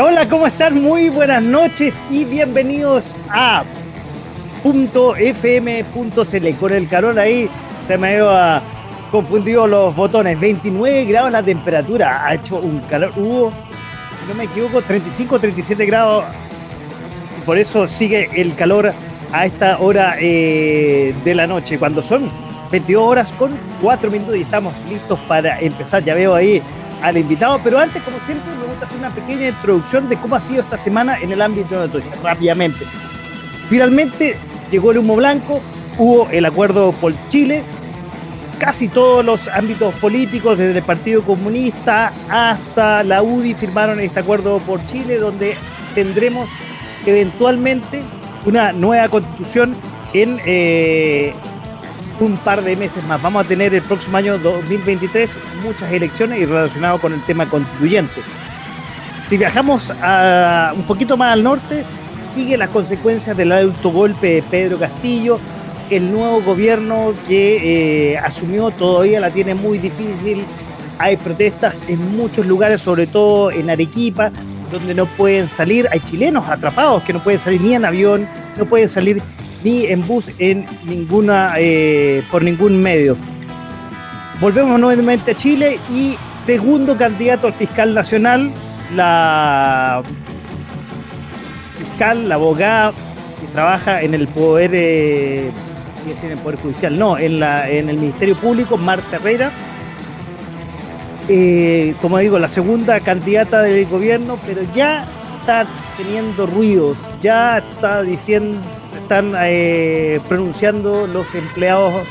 Hola, ¿cómo están? Muy buenas noches y bienvenidos a .fm.cl. Con el calor ahí se me había confundido los botones. 29 grados la temperatura. Ha hecho un calor. Hubo, si no me equivoco, 35, 37 grados. Por eso sigue el calor a esta hora eh, de la noche. Cuando son 22 horas con 4 minutos y estamos listos para empezar. Ya veo ahí al invitado, pero antes, como siempre, me gusta hacer una pequeña introducción de cómo ha sido esta semana en el ámbito de noticias, rápidamente. Finalmente llegó el humo blanco, hubo el acuerdo por Chile, casi todos los ámbitos políticos, desde el Partido Comunista hasta la UDI, firmaron este acuerdo por Chile, donde tendremos eventualmente una nueva constitución en eh, un par de meses más. Vamos a tener el próximo año 2023 muchas elecciones y relacionado con el tema constituyente. Si viajamos un poquito más al norte, sigue las consecuencias del autogolpe de Pedro Castillo. El nuevo gobierno que eh, asumió todavía la tiene muy difícil. Hay protestas en muchos lugares, sobre todo en Arequipa, donde no pueden salir. Hay chilenos atrapados que no pueden salir ni en avión, no pueden salir ni en bus en ninguna, eh, por ningún medio. Volvemos nuevamente a Chile y segundo candidato al fiscal nacional, la fiscal, la abogada que trabaja en el poder, eh, en el poder judicial, no, en, la, en el Ministerio Público, Marta Herrera. Eh, como digo, la segunda candidata del gobierno, pero ya está teniendo ruidos, ya está diciendo están eh, pronunciando los empleados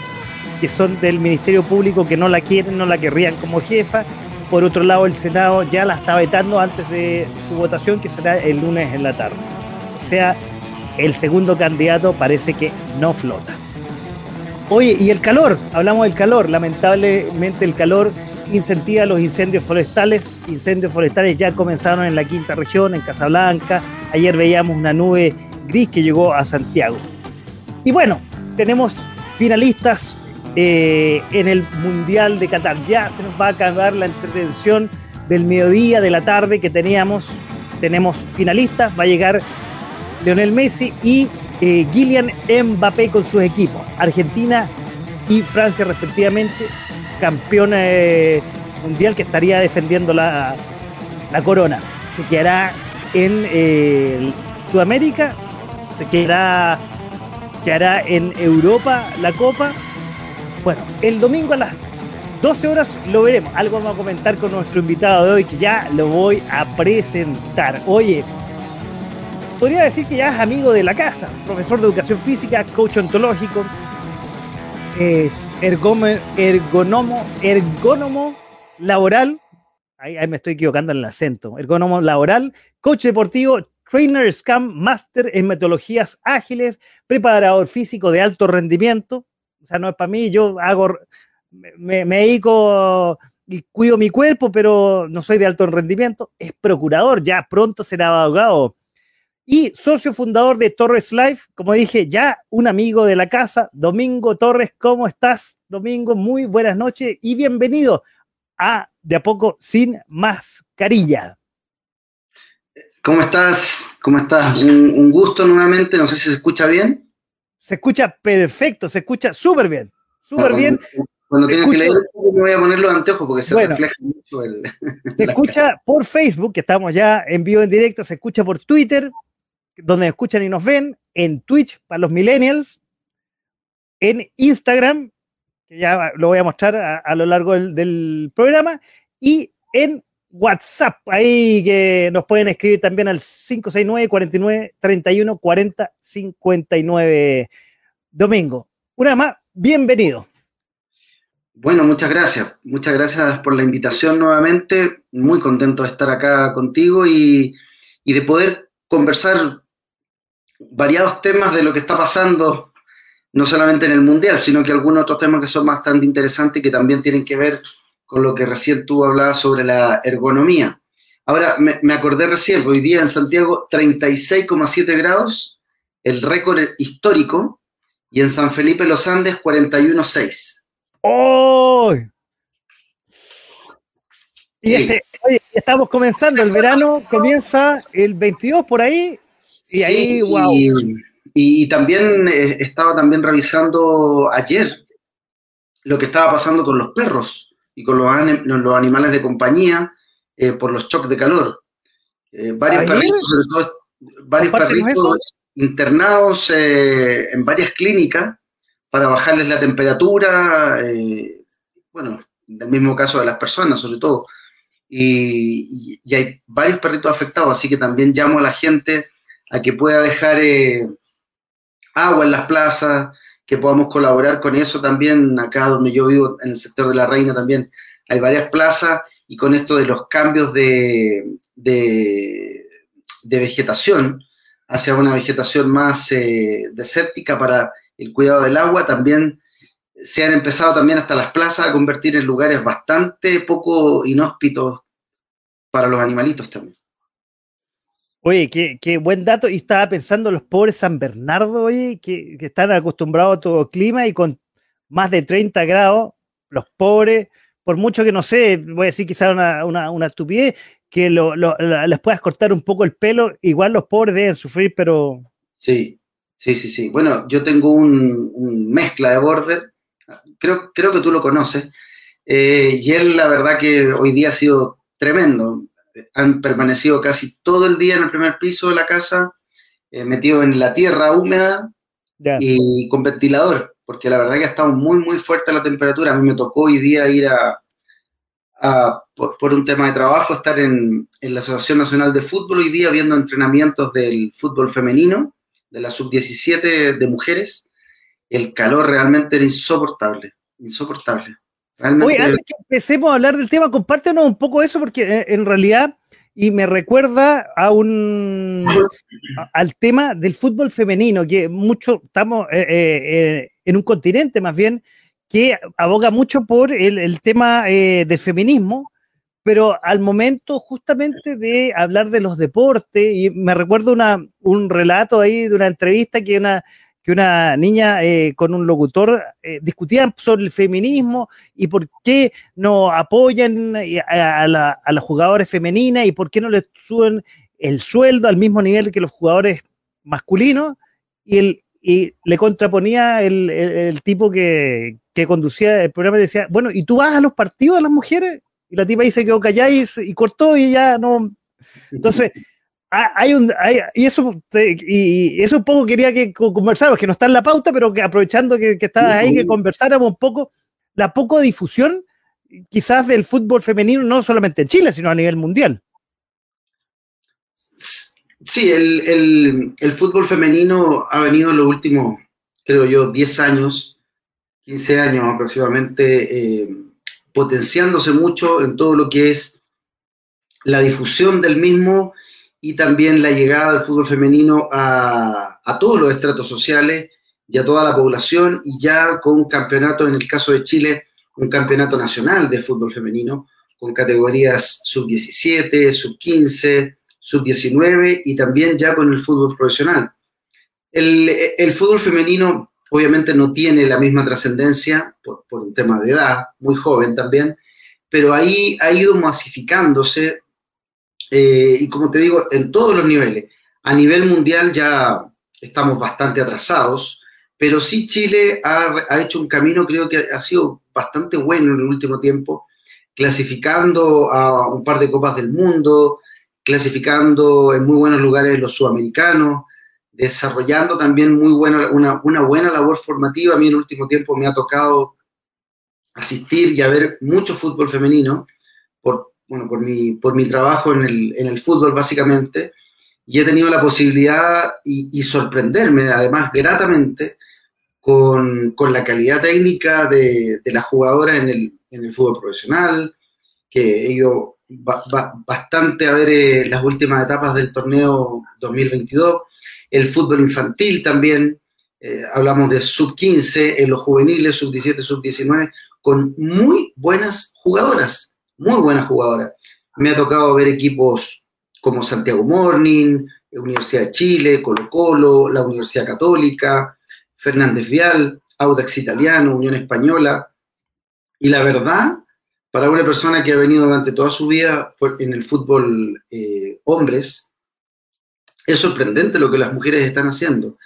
que son del Ministerio Público que no la quieren, no la querrían como jefa. Por otro lado, el Senado ya la está vetando antes de su votación, que será el lunes en la tarde. O sea, el segundo candidato parece que no flota. Oye, y el calor, hablamos del calor. Lamentablemente el calor incentiva los incendios forestales. Incendios forestales ya comenzaron en la quinta región, en Casablanca. Ayer veíamos una nube gris que llegó a Santiago. Y bueno, tenemos finalistas eh, en el Mundial de Qatar. Ya se nos va a acabar la entretención del mediodía, de la tarde que teníamos. Tenemos finalistas, va a llegar Leonel Messi y eh, Kylian Mbappé con sus equipos. Argentina y Francia respectivamente, campeona eh, mundial que estaría defendiendo la, la corona. Se quedará en eh, Sudamérica se quedará, hará en Europa la Copa. Bueno, el domingo a las 12 horas lo veremos. Algo vamos a comentar con nuestro invitado de hoy que ya lo voy a presentar. Oye, podría decir que ya es amigo de la casa, profesor de educación física, coach ontológico, es ergónomo, ergónomo laboral, ahí, ahí, me estoy equivocando en el acento, ergónomo laboral, coach deportivo, Trainer Scam Master en metodologías ágiles, preparador físico de alto rendimiento. O sea, no es para mí, yo hago, me, me dedico y cuido mi cuerpo, pero no soy de alto rendimiento. Es procurador, ya pronto será abogado. Y socio fundador de Torres Life, como dije, ya un amigo de la casa, Domingo Torres, ¿cómo estás? Domingo, muy buenas noches y bienvenido a De a poco sin mascarilla. ¿Cómo estás? ¿Cómo estás? Un, gusto nuevamente. No sé si se escucha bien. Se escucha perfecto, se escucha súper bien. Súper bien. Cuando tenga que leer, me voy a poner los anteojos porque se refleja mucho el. Se escucha por Facebook, que estamos ya en vivo en directo, se escucha por Twitter, donde escuchan y nos ven, en Twitch para los millennials, en Instagram, que ya lo voy a mostrar a, lo largo del, del programa, y en WhatsApp, ahí que nos pueden escribir también al 569 49 31 40 59. Domingo, una más, bienvenido. Bueno, muchas gracias. Muchas gracias por la invitación nuevamente. Muy contento de estar acá contigo y, de poder conversar variados temas de lo que está pasando, no solamente en el Mundial, sino que algunos otros temas que son bastante interesantes y que también tienen que ver con lo que recién tú hablabas sobre la ergonomía. Ahora, me, acordé recién, hoy día en Santiago 36,7 grados, el récord histórico, y en San Felipe Los Andes 41,6. ¡Oh! Y este, oye, estamos comenzando, el verano comienza el 22 por ahí, y ahí, wow. Y, también eh, estaba también revisando ayer lo que estaba pasando con los perros y con los, los animales de compañía eh, por los choques de calor. Eh, varios perritos, sobre todo, varios perritos internados en varias clínicas para bajarles la temperatura, bueno, en el mismo caso de las personas, sobre todo. Y, y, hay varios perritos afectados, así que también llamo a la gente a que pueda dejar agua en las plazas, que podamos colaborar con eso también. Acá donde yo vivo, en el sector de la Reina también, hay varias plazas y con esto de los cambios de, de, vegetación hacia una vegetación más eh, desértica para el cuidado del agua, también se han empezado también hasta las plazas a convertir en lugares bastante poco inhóspitos para los animalitos también. Oye, qué, buen dato. Y estaba pensando los pobres San Bernardo, oye, que, están acostumbrados a todo clima y con más de 30 grados, los pobres, por mucho que no sé, voy a decir quizás una, una, estupidez, que les puedas cortar un poco el pelo, igual los pobres deben sufrir, pero... Sí, sí, sí, sí. Bueno, yo tengo un, mezcla de border, creo, creo que tú lo conoces, eh, y él la verdad que hoy día ha sido tremendo han permanecido casi todo el día en el primer piso de la casa, eh, metidos en la tierra húmeda y con ventilador, porque la verdad que ha estado muy, muy fuerte la temperatura. A mí me tocó hoy día ir a, por, un tema de trabajo, estar en, la Asociación Nacional de Fútbol hoy día viendo entrenamientos del fútbol femenino, de la sub-17 de mujeres. El calor realmente era insoportable, insoportable. Oye, antes que empecemos a hablar del tema, compártenos un poco eso, porque eh, en realidad, y me recuerda al tema del fútbol femenino, que mucho estamos eh, eh, en un continente más bien que aboga mucho por el, tema del feminismo, pero al momento justamente de hablar de los deportes, y me recuerdo un relato ahí de una entrevista que una que una niña eh, con un locutor eh, discutían sobre el feminismo y por qué no apoyan eh, a, las jugadoras femeninas y por qué no les suben el sueldo al mismo nivel que los jugadores masculinos y, le contraponía el, tipo que, conducía el programa y decía, bueno, ¿y tú vas a los partidos de las mujeres? Y la tipa dice que quedó callada y, y cortó y ya no... Entonces... Ah, hay un, y eso y eso un poco quería que conversáramos, que no está en la pauta, pero que aprovechando que, que estabas ahí, que conversáramos un poco la poco difusión quizás del fútbol femenino, no solamente en Chile, sino a nivel mundial. Sí, el, fútbol femenino ha venido en los últimos, creo yo, 10 años, 15 años aproximadamente, eh, potenciándose mucho en todo lo que es la difusión del mismo y también la llegada del fútbol femenino a, a, todos los estratos sociales y a toda la población y ya con campeonatos, en el caso de Chile, un campeonato nacional de fútbol femenino con categorías sub-17, sub-15, sub-19 y también ya con el fútbol profesional. El, el, fútbol femenino obviamente no tiene la misma trascendencia por, por un tema de edad, muy joven también, pero ahí ha ido masificándose eh, y como te digo, en todos los niveles. A nivel mundial ya estamos bastante atrasados, pero sí Chile ha, hecho un camino, creo que ha sido bastante bueno en el último tiempo, clasificando a un par de copas del mundo, clasificando en muy buenos lugares los sudamericanos, desarrollando también muy buena, una, buena labor formativa. A mí en el último tiempo me ha tocado asistir y a ver mucho fútbol femenino bueno, por mi, por mi trabajo en el, en el fútbol básicamente, y he tenido la posibilidad y, sorprenderme además gratamente con, con la calidad técnica de, de las jugadoras en el, en el, fútbol profesional, que he ido bastante a ver eh, las últimas etapas del torneo 2022. El fútbol infantil también, eh, hablamos de sub-15, en los juveniles, sub-17, sub-19, con muy buenas jugadoras, muy buenas jugadoras. Me ha tocado ver equipos como Santiago Morning, Universidad de Chile, Colo Colo, la Universidad Católica, Fernández Vial, Audax Italiano, Unión Española. Y la verdad, para una persona que ha venido durante toda su vida en el fútbol eh, hombres, es sorprendente lo que las mujeres están haciendo.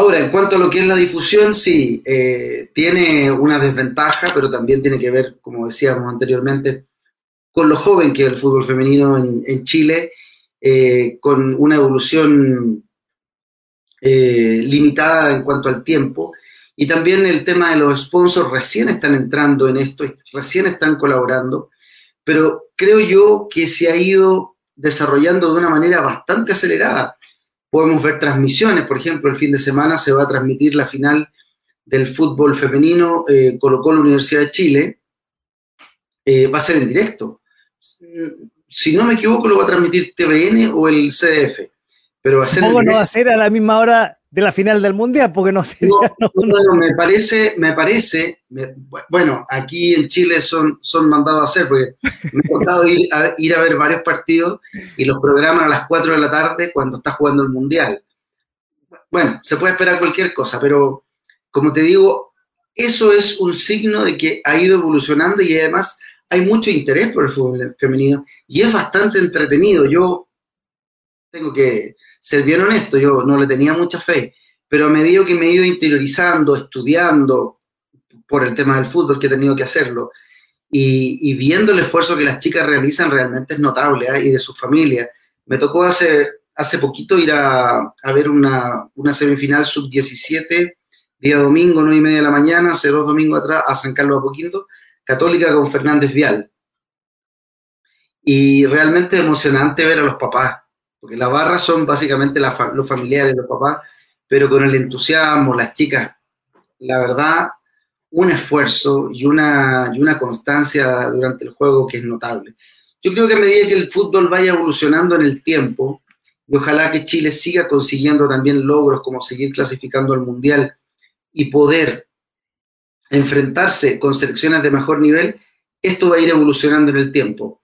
Ahora, en cuanto a lo que es la difusión, sí, eh, tiene una desventaja, pero también tiene que ver, como decíamos anteriormente, con lo joven que es el fútbol femenino en, Chile, eh, con una evolución limitada en cuanto al tiempo y también el tema de los sponsors recién están entrando en esto, recién están colaborando, pero creo yo que se ha ido desarrollando de una manera bastante acelerada. Podemos ver transmisiones, por ejemplo, el fin de semana se va a transmitir la final del fútbol femenino eh, Colocó la Universidad de Chile, eh, va a ser en directo. Si no me equivoco, lo va a transmitir TVN o el CDF. Pero va a ser. ¿Cómo no va a ser a la misma hora de la final del mundial, porque no sé. No, me parece, me parece, bueno, aquí en Chile son, son mandados a hacer, porque me ha tocado ir a, ir a ver varios partidos y los programan a las 4 de la tarde cuando está jugando el mundial. Bueno, se puede esperar cualquier cosa, pero como te digo, eso es un signo de que ha ido evolucionando y además hay mucho interés por el fútbol femenino y es bastante entretenido. Yo tengo que ser bien honesto, yo no le tenía mucha fe, pero a medida que me he ido interiorizando, estudiando por el tema del fútbol, que he tenido que hacerlo, y, viendo el esfuerzo que las chicas realizan, realmente es notable, ¿eh? y de su familia. Me tocó hace, hace poquito ir a, ver una, una semifinal sub-17, día domingo, 9 y media de la mañana, hace dos domingos atrás, a San Carlos Apoquindo, Católica con Fernández Vial. Y realmente emocionante ver a los papás, porque la barra son básicamente los familiares, los papás, pero con el entusiasmo, las chicas, la verdad, un esfuerzo y una, y una constancia durante el juego que es notable. Yo creo que a medida que el fútbol vaya evolucionando en el tiempo, y ojalá que Chile siga consiguiendo también logros como seguir clasificando al Mundial y poder enfrentarse con selecciones de mejor nivel, esto va a ir evolucionando en el tiempo.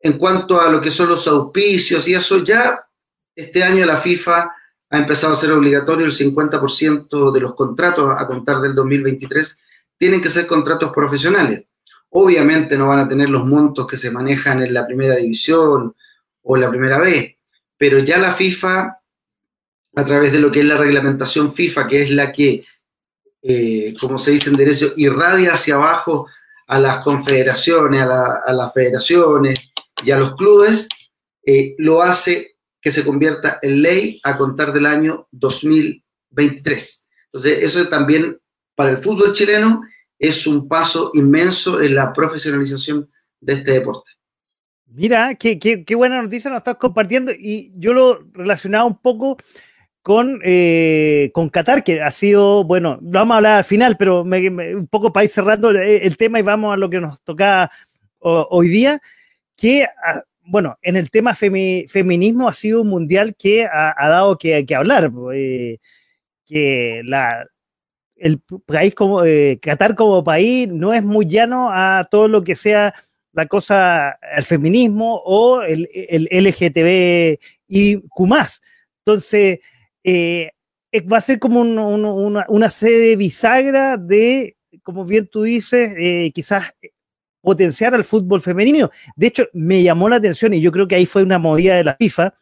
En cuanto a lo que son los auspicios y eso, ya este año la FIFA ha empezado a ser obligatorio el 50% de los contratos a contar del 2023 tienen que ser contratos profesionales. Obviamente no van a tener los montos que se manejan en la primera división o la primera B, pero ya la FIFA, a través de lo que es la reglamentación FIFA, que es la que, eh, como se dice en derecho, irradia hacia abajo a las confederaciones, a, las federaciones y a los clubes, eh, lo hace que se convierta en ley a contar del año 2023. Entonces, eso también para el fútbol chileno es un paso inmenso en la profesionalización de este deporte. Mira, qué, qué, buena noticia nos estás compartiendo y yo lo relacionaba un poco con, eh, con Qatar, que ha sido, bueno, lo vamos a hablar al final, pero un poco para ir cerrando el, tema y vamos a lo que nos toca hoy día, que, ah, bueno, en el tema feminismo ha sido un mundial que ha, dado que, que hablar, eh, que la, el país como eh, Qatar como país no es muy llano a todo lo que sea la cosa, el feminismo o el, el LGTB y Q. Entonces, eh, va a ser como una, una, sede bisagra de, como bien tú dices, quizás potenciar al fútbol femenino. De hecho, me llamó la atención y yo creo que ahí fue una movida de la FIFA,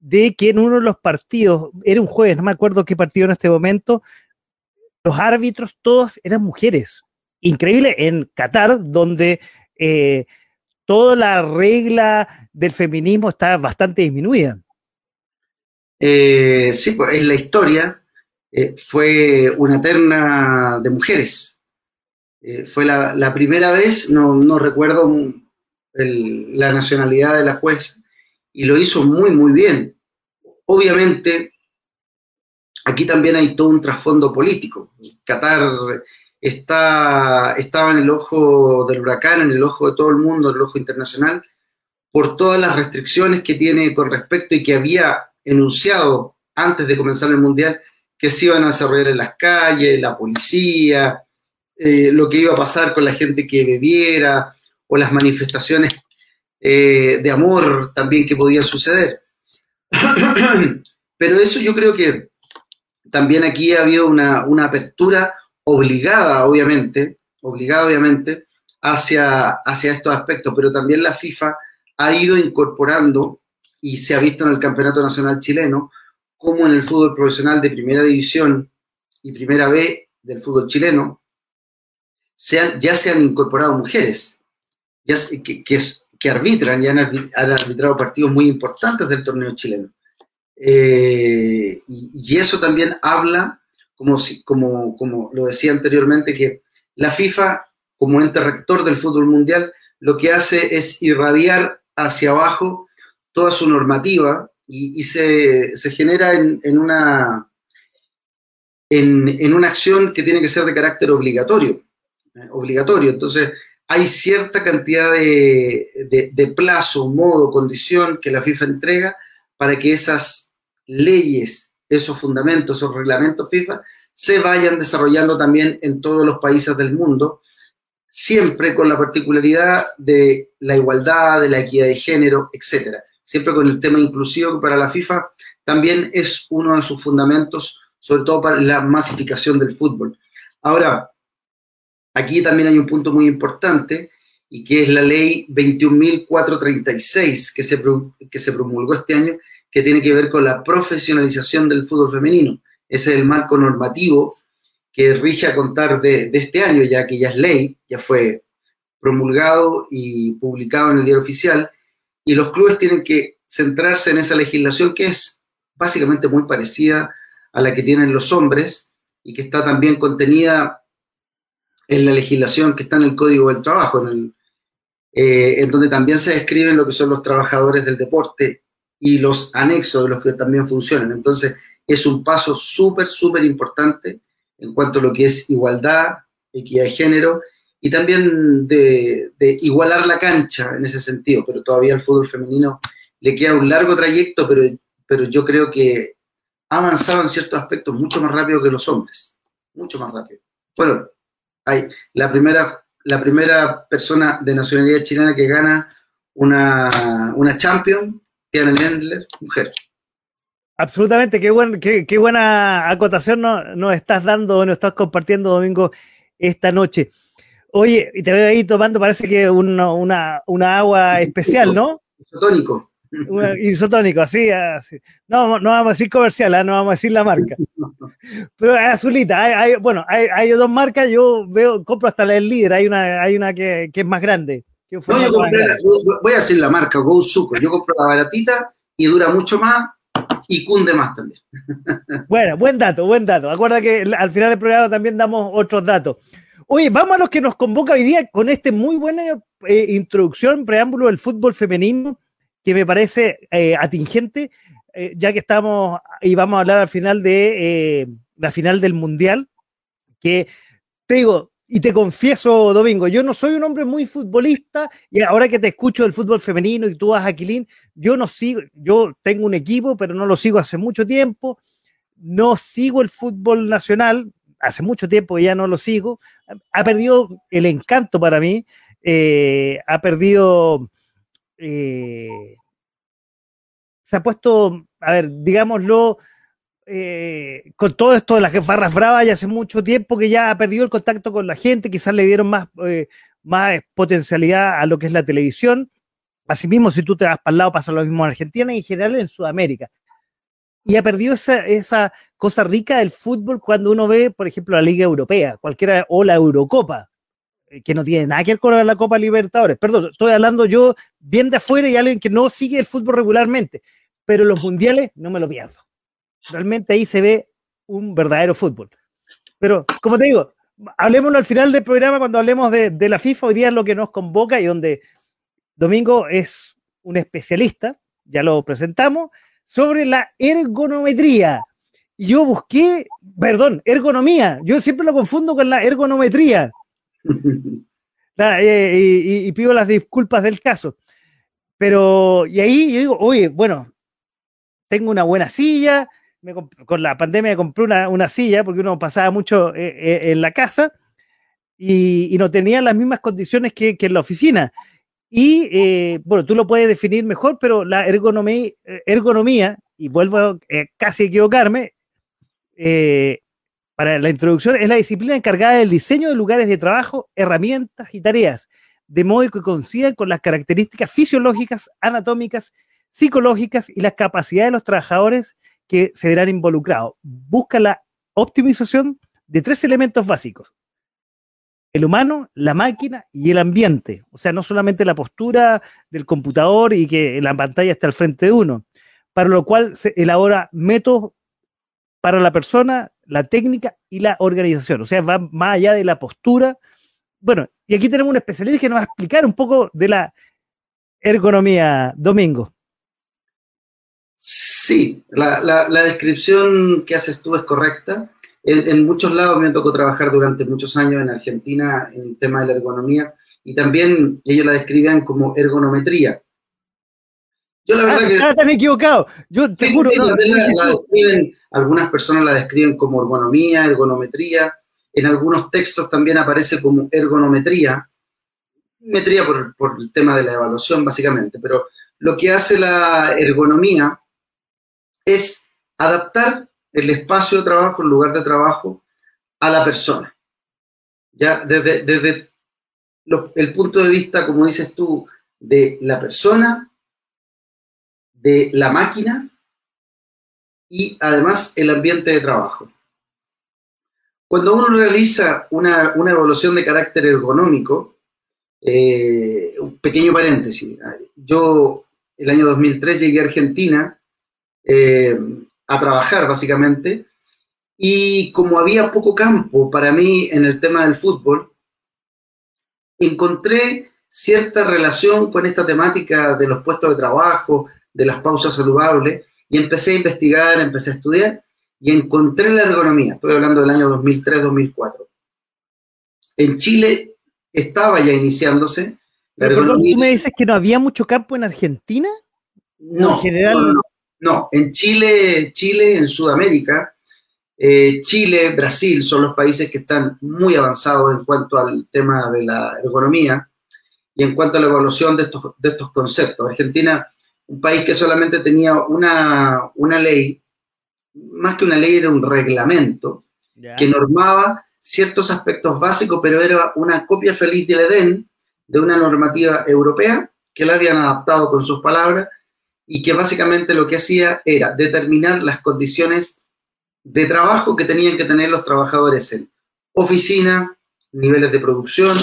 de que en uno de los partidos, era un jueves, no me acuerdo qué partido en este momento, los árbitros todos eran mujeres. Increíble en Qatar, donde eh, toda la regla del feminismo está bastante disminuida. Eh, sí, pues en la historia eh, fue una terna de mujeres. Fue la, primera vez, no, recuerdo la nacionalidad de la jueza, y lo hizo muy, muy bien. Obviamente, aquí también hay todo un trasfondo político. Qatar está, estaba en el ojo del huracán, en el ojo de todo el mundo, en el ojo internacional, por todas las restricciones que tiene con respecto y que había enunciado antes de comenzar el Mundial, que se iban a desarrollar en las calles, la policía, eh, lo que iba a pasar con la gente que bebiera o las manifestaciones eh, de amor también que podían suceder. Pero eso yo creo que también aquí ha habido una, una apertura obligada, obviamente, obligada, obviamente, hacia, hacia estos aspectos, pero también la FIFA ha ido incorporando, y se ha visto en el Campeonato Nacional Chileno, como en el fútbol profesional de primera división y primera B del fútbol chileno, ya se han incorporado mujeres ya, que, que, arbitran y han, arbitrado partidos muy importantes del torneo chileno. Eh, y, eso también habla, como, como, como lo decía anteriormente, que la FIFA, como ente rector del fútbol mundial, lo que hace es irradiar hacia abajo toda su normativa y, se, se, genera en, en una, en, en, una acción que tiene que ser de carácter obligatorio. Eh, obligatorio. Entonces, hay cierta cantidad de, de, plazo, modo, condición que la FIFA entrega para que esas leyes, esos fundamentos, esos reglamentos FIFA se vayan desarrollando también en todos los países del mundo, siempre con la particularidad de la igualdad, de la equidad de género, etcétera. Siempre con el tema inclusivo que para la FIFA también es uno de sus fundamentos, sobre todo para la masificación del fútbol. Ahora, aquí también hay un punto muy importante y que es la ley 21.436 que se, que se promulgó este año, que tiene que ver con la profesionalización del fútbol femenino. Ese es el marco normativo que rige a contar de, de este año, ya que ya es ley, ya fue promulgado y publicado en el diario oficial, y los clubes tienen que centrarse en esa legislación que es básicamente muy parecida a la que tienen los hombres y que está también contenida en la legislación que está en el Código del Trabajo, en, el, eh, en donde también se describen lo que son los trabajadores del deporte y los anexos de los que también funcionan. Entonces, es un paso súper, súper importante en cuanto a lo que es igualdad, equidad de género y también de, igualar la cancha en ese sentido, pero todavía al fútbol femenino le queda un largo trayecto, pero, pero yo creo que ha avanzado en ciertos aspectos mucho más rápido que los hombres, mucho más rápido. Bueno, hay la primera, la primera persona de nacionalidad chilena que gana una, una Champion, Tiana Lendler, mujer. Absolutamente, qué, buen, qué, qué buena acotación nos, nos estás dando, nos estás compartiendo, Domingo, esta noche. Oye, y te veo ahí tomando, parece que una, una, una agua especial, ¿no? Isotónico. Isotónico, así, así. No, no vamos a decir comercial, ¿eh? no vamos a decir la marca. Pero es azulita. Hay, hay, bueno, hay, hay, dos marcas. Yo veo, compro hasta la del líder. Hay una, hay una que, que es más grande. No, yo compré, la, voy a decir la marca, Go Suco. Yo compro la baratita y dura mucho más y cunde más también. Bueno, buen dato, buen dato. Acuerda que al final del programa también damos otros datos. Oye, vamos a los que nos convoca hoy día con este muy buena eh, introducción, preámbulo del fútbol femenino, que me parece eh, atingente, eh, ya que estamos y vamos a hablar al final de eh, la final del Mundial, que te digo, y te confieso, Domingo, yo no soy un hombre muy futbolista y ahora que te escucho del fútbol femenino y tú vas a Aquilín, yo no sigo, yo tengo un equipo, pero no lo sigo hace mucho tiempo, no sigo el fútbol nacional, hace mucho tiempo ya no lo sigo, ha perdido el encanto para mí, eh, ha perdido, se ha puesto, a ver, digámoslo, eh, con todo esto de las barras bravas, ya hace mucho tiempo que ya ha perdido el contacto con la gente, quizás le dieron más, eh, más potencialidad a lo que es la televisión. Asimismo, si tú te vas para el lado, pasa lo mismo en Argentina y en general en Sudamérica. Y ha perdido esa, esa cosa rica del fútbol cuando uno ve, por ejemplo, la Liga Europea, cualquiera, o la Eurocopa, que no tiene nada que ver con la Copa Libertadores. Perdón, estoy hablando yo bien de afuera y alguien que no sigue el fútbol regularmente, pero los mundiales no me lo pierdo realmente ahí se ve un verdadero fútbol. Pero, como te digo, hablemoslo al final del programa cuando hablemos de, de, la FIFA, hoy día es lo que nos convoca y donde Domingo es un especialista, ya lo presentamos, sobre la ergonometría. Yo busqué, perdón, ergonomía. Yo siempre lo confundo con la ergonometría. Eh, y, pido las disculpas del caso. Pero, y ahí yo digo, oye, bueno, tengo una buena silla, con la pandemia me compré una, silla porque uno pasaba mucho eh, eh, en la casa y, no tenía las mismas condiciones que, en la oficina. Y bueno, tú lo puedes definir mejor, pero la ergonomía, ergonomía y vuelvo casi a equivocarme, para la introducción, es la disciplina encargada del diseño de lugares de trabajo, herramientas y tareas, de modo que coincidan con las características fisiológicas, anatómicas, psicológicas y las capacidades de los trabajadores que se verán involucrados. Busca la optimización de tres elementos básicos. El humano, la máquina y el ambiente. O sea, no solamente la postura del computador y que la pantalla está al frente de uno, para lo cual se elabora métodos para la persona, la técnica y la organización. O sea, va más allá de la postura. Bueno, y aquí tenemos un especialista que nos va a explicar un poco de la ergonomía, Domingo. Sí, la, descripción que haces tú es correcta. En, muchos lados me tocó trabajar durante muchos años en Argentina en el tema de la ergonomía y también ellos la describen como ergonometría. Yo la verdad ah, que... Estaba equivocado. Yo te juro. algunas personas la describen como ergonomía, ergonometría. En algunos textos también aparece como ergonometría. Metría por, por el tema de la evaluación, básicamente. Pero lo que hace la ergonomía es adaptar el espacio de trabajo, el lugar de trabajo, a la persona. Ya desde, desde el punto de vista, como dices tú, de la persona de la máquina y además el ambiente de trabajo. Cuando uno realiza una, evaluación de carácter ergonómico, eh, un pequeño paréntesis, yo el año 2003 llegué a Argentina eh, a trabajar básicamente y como había poco campo para mí en el tema del fútbol, encontré cierta relación con esta temática de los puestos de trabajo, de las pausas saludables y empecé a investigar, empecé a estudiar y encontré la ergonomía. Estoy hablando del año 2003-2004. En Chile estaba ya iniciándose. ¿tú me dices que no había mucho campo en Argentina? No, en general. No, en Chile, Chile, en Sudamérica, eh, Chile, Brasil son los países que están muy avanzados en cuanto al tema de la ergonomía y en cuanto a la evaluación de estos, de estos conceptos. Argentina un país que solamente tenía una, ley, más que una ley era un reglamento, que normaba ciertos aspectos básicos, pero era una copia feliz del Edén de una normativa europea que la habían adaptado con sus palabras y que básicamente lo que hacía era determinar las condiciones de trabajo que tenían que tener los trabajadores en oficina, niveles de producción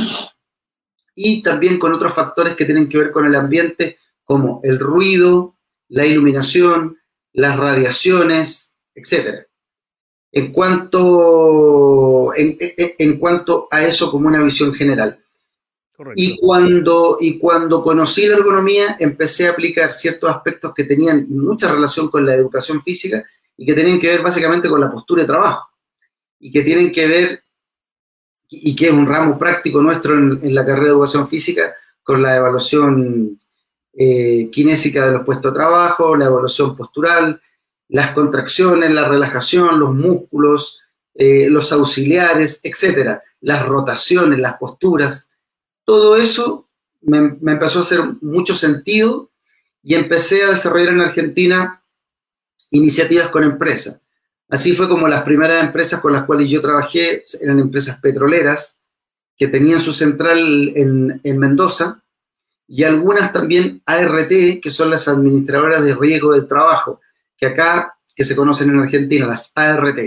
y también con otros factores que tienen que ver con el ambiente como el ruido, la iluminación, las radiaciones, etc. En cuanto, en, cuanto a eso como una visión general. Y cuando, y cuando conocí la ergonomía, empecé a aplicar ciertos aspectos que tenían mucha relación con la educación física y que tenían que ver básicamente con la postura de trabajo. Y que tienen que ver, y que es un ramo práctico nuestro en, en la carrera de educación física, con la evaluación eh, kinésica de los puestos de trabajo, la evolución postural, las contracciones, la relajación, los músculos, eh, los auxiliares, etcétera, las rotaciones, las posturas, todo eso me, empezó a hacer mucho sentido y empecé a desarrollar en Argentina iniciativas con empresas. Así fue como las primeras empresas con las cuales yo trabajé eran empresas petroleras que tenían su central en, en Mendoza y algunas también ART, que son las administradoras de riesgo del trabajo, que acá, que se conocen en Argentina, las ART.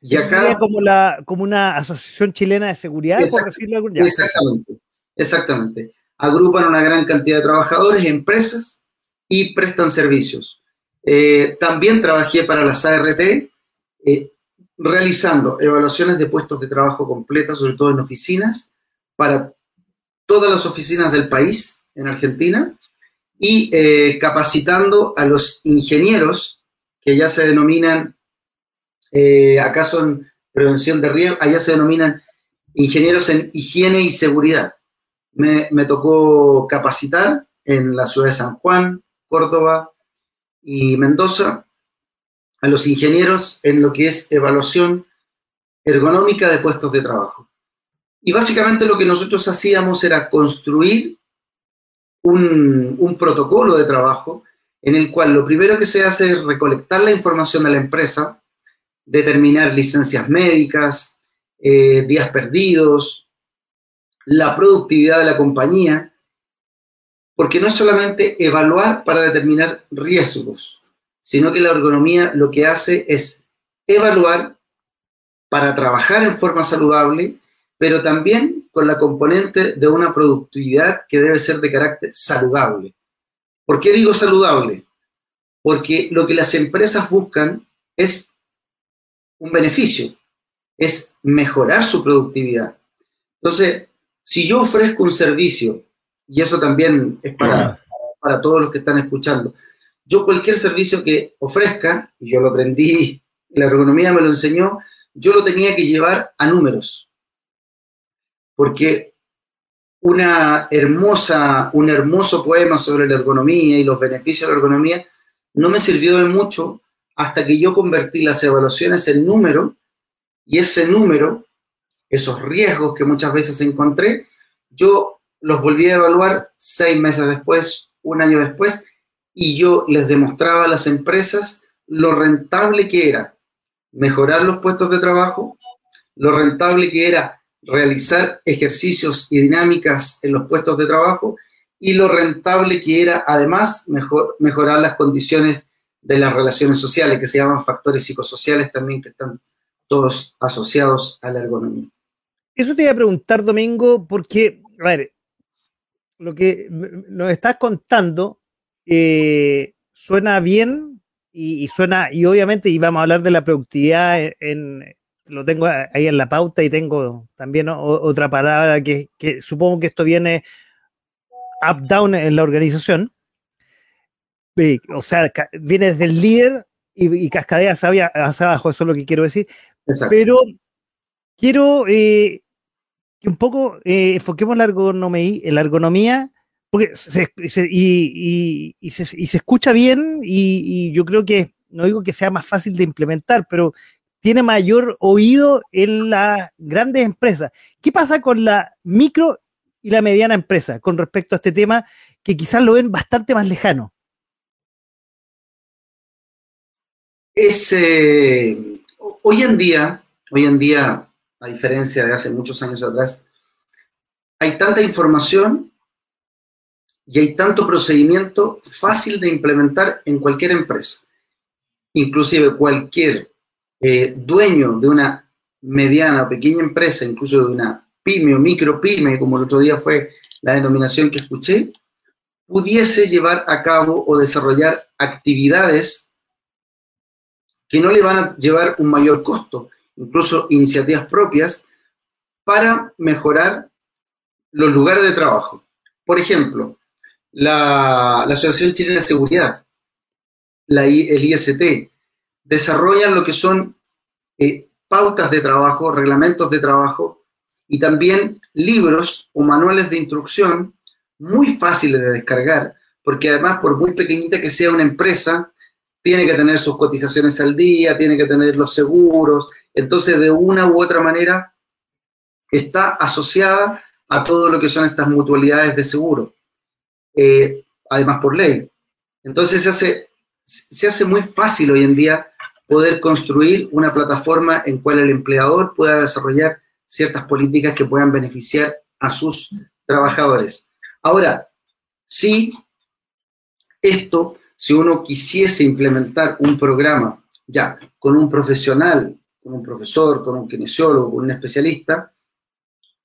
Y acá... Como, la, como una asociación chilena de seguridad, por decirlo Exactamente, exactamente. Agrupan una gran cantidad de trabajadores, empresas y prestan servicios. Eh, también trabajé para las ART, eh, realizando evaluaciones de puestos de trabajo completas, sobre todo en oficinas, para todas las oficinas del país en Argentina y eh, capacitando a los ingenieros que ya se denominan eh, acá son prevención de riesgo, allá se denominan ingenieros en higiene y seguridad. Me, me tocó capacitar en la ciudad de San Juan, Córdoba y Mendoza a los ingenieros en lo que es evaluación ergonómica de puestos de trabajo. Y básicamente lo que nosotros hacíamos era construir un, protocolo de trabajo en el cual lo primero que se hace es recolectar la información de la empresa, determinar licencias médicas, eh, días perdidos, la productividad de la compañía, porque no es solamente evaluar para determinar riesgos, sino que la ergonomía lo que hace es evaluar para trabajar en forma saludable, pero también con la componente de una productividad que debe ser de carácter saludable. ¿Por qué digo saludable? Porque lo que las empresas buscan es un beneficio, es mejorar su productividad. Entonces, si yo ofrezco un servicio, y eso también es para, para todos los que están escuchando, yo cualquier servicio que ofrezca, y yo lo aprendí, la ergonomía me lo enseñó, yo lo tenía que llevar a números. Porque una hermosa, un hermoso poema sobre la ergonomía y los beneficios de la ergonomía no me sirvió de mucho hasta que yo convertí las evaluaciones en número y ese número, esos riesgos que muchas veces encontré, yo los volví a evaluar seis meses después, un año después, y yo les demostraba a las empresas lo rentable que era mejorar los puestos de trabajo, lo rentable que era realizar ejercicios y dinámicas en los puestos de trabajo y lo rentable que era además mejor, mejorar las condiciones de las relaciones sociales, que se llaman factores psicosociales también, que están todos asociados a la ergonomía. Eso te iba a preguntar, Domingo, porque, a ver, lo que nos estás contando eh, suena bien y, suena, y obviamente, y vamos a hablar de la productividad en, lo tengo ahí en la pauta y tengo también otra palabra que, que supongo que esto viene up-down en la organización, o sea, viene desde el líder y, cascadea hacia, abajo, eso es lo que quiero decir. Pero quiero eh, que un poco eh, enfoquemos la ergonomía, la ergonomía porque se, y, se, escucha bien y, yo creo que, no digo que sea más fácil de implementar, pero tiene mayor oído en las grandes empresas. ¿Qué pasa con la micro y la mediana empresa con respecto a este tema que quizás lo ven bastante más lejano? es, eh, hoy en día, hoy en día, a diferencia de hace muchos años atrás, hay tanta información y hay tanto procedimiento fácil de implementar en cualquier empresa. Inclusive cualquier eh, dueño de una mediana o pequeña empresa, incluso de una pyme o micro pyme, como el otro día fue la denominación que escuché, pudiese llevar a cabo o desarrollar actividades que no le van a llevar un mayor costo, incluso iniciativas propias, para mejorar los lugares de trabajo. Por ejemplo, la, Asociación Chilena de Seguridad, la, el IST, desarrollan lo que son eh, pautas de trabajo, reglamentos de trabajo y también libros o manuales de instrucción muy fáciles de descargar, porque además, por muy pequeñita que sea una empresa, tiene que tener sus cotizaciones al día, tiene que tener los seguros, entonces de una u otra manera está asociada a todo lo que son estas mutualidades de seguro, eh, además por ley. Entonces se hace, se hace muy fácil hoy en día poder construir una plataforma en cual el empleador pueda desarrollar ciertas políticas que puedan beneficiar a sus trabajadores. Ahora, sí, esto si uno quisiese implementar un programa ya con un profesional, con un profesor, con un kinesiólogo, con un especialista,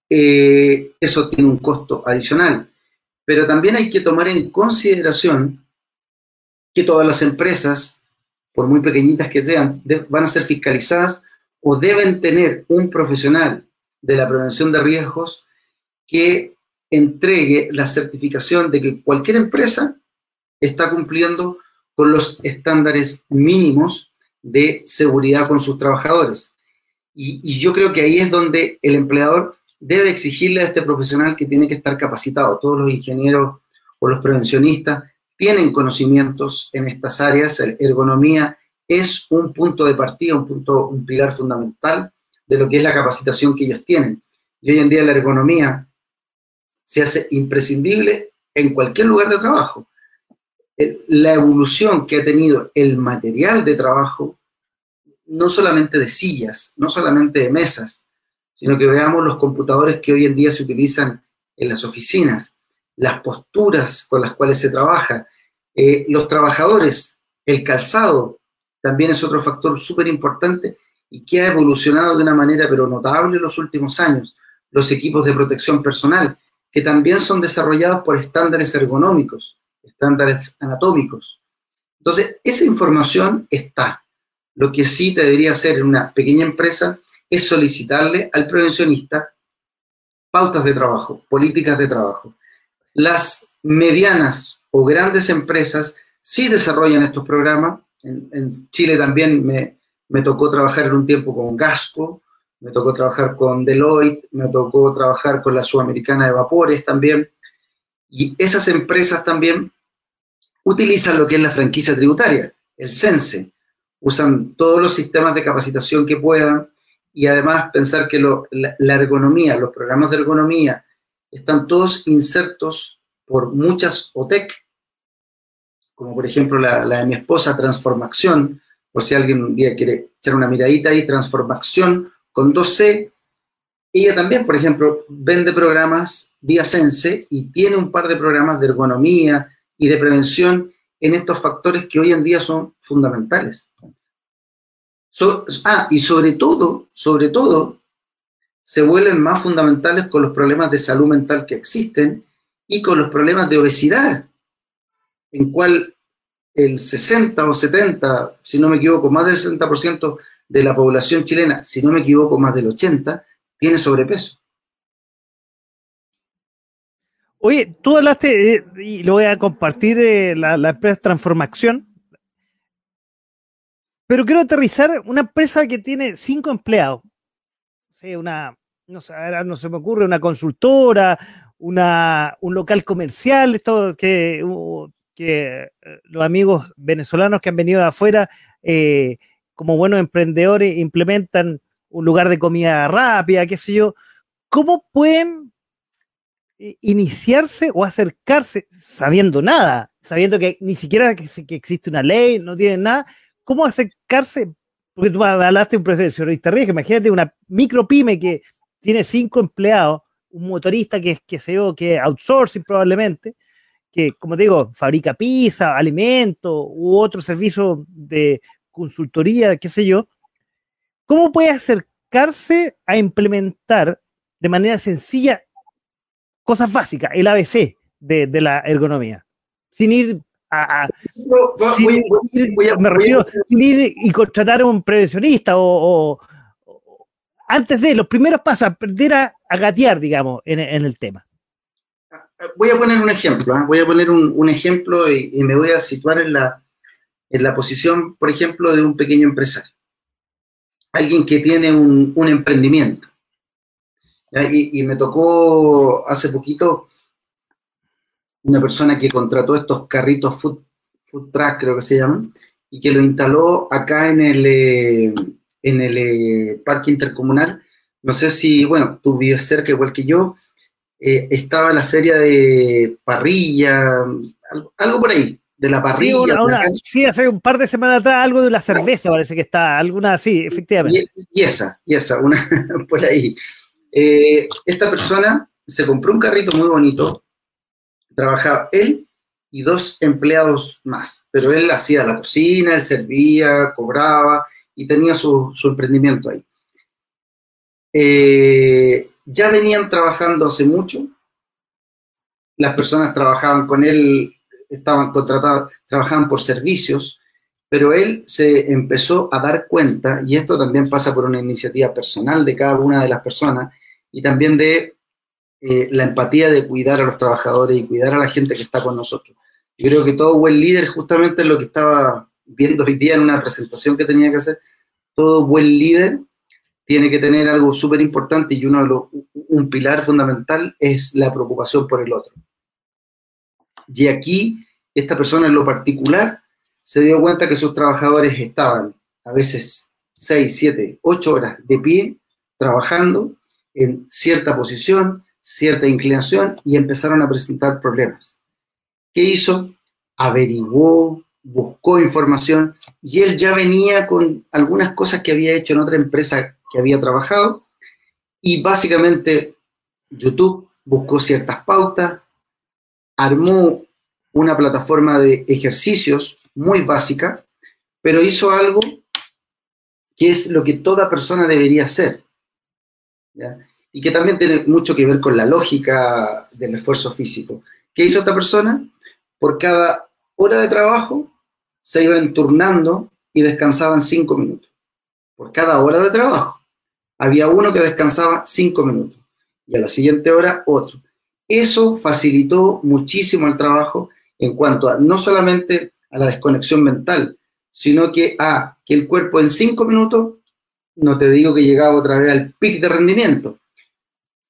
eh, eso tiene un costo adicional. Pero también hay que tomar en consideración que todas las empresas, por muy pequeñitas que sean, van a ser fiscalizadas o deben tener un profesional de la prevención de riesgos que entregue la certificación de que cualquier empresa está cumpliendo con los estándares mínimos de seguridad con sus trabajadores. Y, yo creo que ahí es donde el empleador debe exigirle a este profesional que tiene que estar capacitado. Todos los ingenieros o los prevencionistas tienen conocimientos en estas áreas. Ergonomía es un punto de partida, un punto, un pilar fundamental de lo que es la capacitación que ellos tienen. Y hoy en día la ergonomía se hace imprescindible en cualquier lugar de trabajo. La evolución que ha tenido el material de trabajo, no solamente de sillas, no solamente de mesas, sino que veamos los computadores que hoy en día se utilizan en las oficinas, las posturas con las cuales se trabaja, eh, los trabajadores, el calzado, también es otro factor súper importante y que ha evolucionado de una manera pero notable en los últimos años. Los equipos de protección personal, que también son desarrollados por estándares ergonómicos, estándares anatómicos. Entonces, esa información está. Lo que sí te debería hacer en una pequeña empresa es solicitarle al prevencionista pautas de trabajo, políticas de trabajo. Las medianas o grandes empresas sí desarrollan estos programas. En, Chile también me, me tocó trabajar en un tiempo con Gasco, me tocó trabajar con Deloitte, me tocó trabajar con la Sudamericana de Vapores también. Y esas empresas también utilizan lo que es la franquicia tributaria, el CENSE. Usan todos los sistemas de capacitación que puedan y además pensar que la, ergonomía, los programas de ergonomía, están todos insertos por muchas OTEC, como por ejemplo la, de mi esposa, Transformación, por si alguien un día quiere echar una miradita ahí, Transformación con 2C, ella también, por ejemplo, vende programas vía Sense y tiene un par de programas de ergonomía y de prevención en estos factores que hoy en día son fundamentales. ah, y sobre todo, sobre todo, se vuelven más fundamentales con los problemas de salud mental que existen y con los problemas de obesidad, en cual el 60 o 70, si no me equivoco, más del 60% de la población chilena, si no me equivoco, más del 80, tiene sobrepeso. Oye, tú hablaste, eh, y lo voy a compartir, eh, la, empresa Transformación, pero quiero aterrizar una empresa que tiene cinco empleados. Una, no sé, ahora no se me ocurre, una consultora, una, un local comercial, esto que, uh, que eh, los amigos venezolanos que han venido de afuera como buenos emprendedores, implementan un lugar de comida rápida, qué sé yo. ¿Cómo pueden eh, iniciarse o acercarse sabiendo nada, sabiendo que ni siquiera que, existe una ley, no tienen nada? ¿Cómo acercarse? Porque tú hablaste de un profesionista riesgo, imagínate una micro pyme que tiene cinco empleados, un motorista que es, que se yo, que outsourcing probablemente, que, como te digo, fabrica pizza, alimento u otro servicio de consultoría, qué sé yo, ¿cómo puede acercarse a implementar de manera sencilla cosas básicas, el ABC de, la ergonomía? Sin ir a, me refiero, sin ir y contratar a un prevencionista o, antes de los primeros pasos, aprender a, gatear, digamos, en, el tema. Voy a poner un ejemplo, ¿eh? voy a poner un, ejemplo y, me voy a situar en la, en la posición, por ejemplo, de un pequeño empresario. Alguien que tiene un, emprendimiento. Y, me tocó hace poquito una persona que contrató estos carritos food, food truck, creo que se llaman, y que lo instaló acá en el, eh, en el eh, parque intercomunal. No sé si, bueno, tú vives cerca igual que yo, eh, estaba la feria de parrilla, algo por ahí de la parrilla. Sí, hace un par de semanas atrás algo de la cerveza parece que está, alguna así, efectivamente. Y, esa, y esa, una por ahí. Eh, esta persona se compró un carrito muy bonito, trabajaba él y dos empleados más, pero él hacía la cocina, él servía, cobraba y tenía su, emprendimiento ahí. Eh, ya venían trabajando hace mucho, las personas trabajaban con él estaban contratados, trabajaban por servicios, pero él se empezó a dar cuenta, y esto también pasa por una iniciativa personal de cada una de las personas, y también de eh, la empatía de cuidar a los trabajadores y cuidar a la gente que está con nosotros. Yo creo que todo buen líder justamente es lo que estaba viendo hoy día en una presentación que tenía que hacer, todo buen líder tiene que tener algo súper importante y uno de los, un pilar fundamental es la preocupación por el otro. Y aquí, esta persona en lo particular se dio cuenta que sus trabajadores estaban a veces 6, 7, 8 horas de pie trabajando en cierta posición, cierta inclinación y empezaron a presentar problemas. ¿Qué hizo? Averiguó, buscó información y él ya venía con algunas cosas que había hecho en otra empresa que había trabajado y básicamente YouTube buscó ciertas pautas, armó una plataforma de ejercicios muy básica, pero hizo algo que es lo que toda persona debería hacer. Y que también tiene mucho que ver con la lógica del esfuerzo físico. ¿Qué hizo esta persona? Por cada hora de trabajo se iban turnando y descansaban cinco minutos. Por cada hora de trabajo. Había uno que descansaba cinco minutos y a la siguiente hora otro. Eso facilitó muchísimo el trabajo en cuanto a no solamente a la desconexión mental, sino que a que el cuerpo en cinco minutos, no te digo que llegaba otra vez al pic de rendimiento,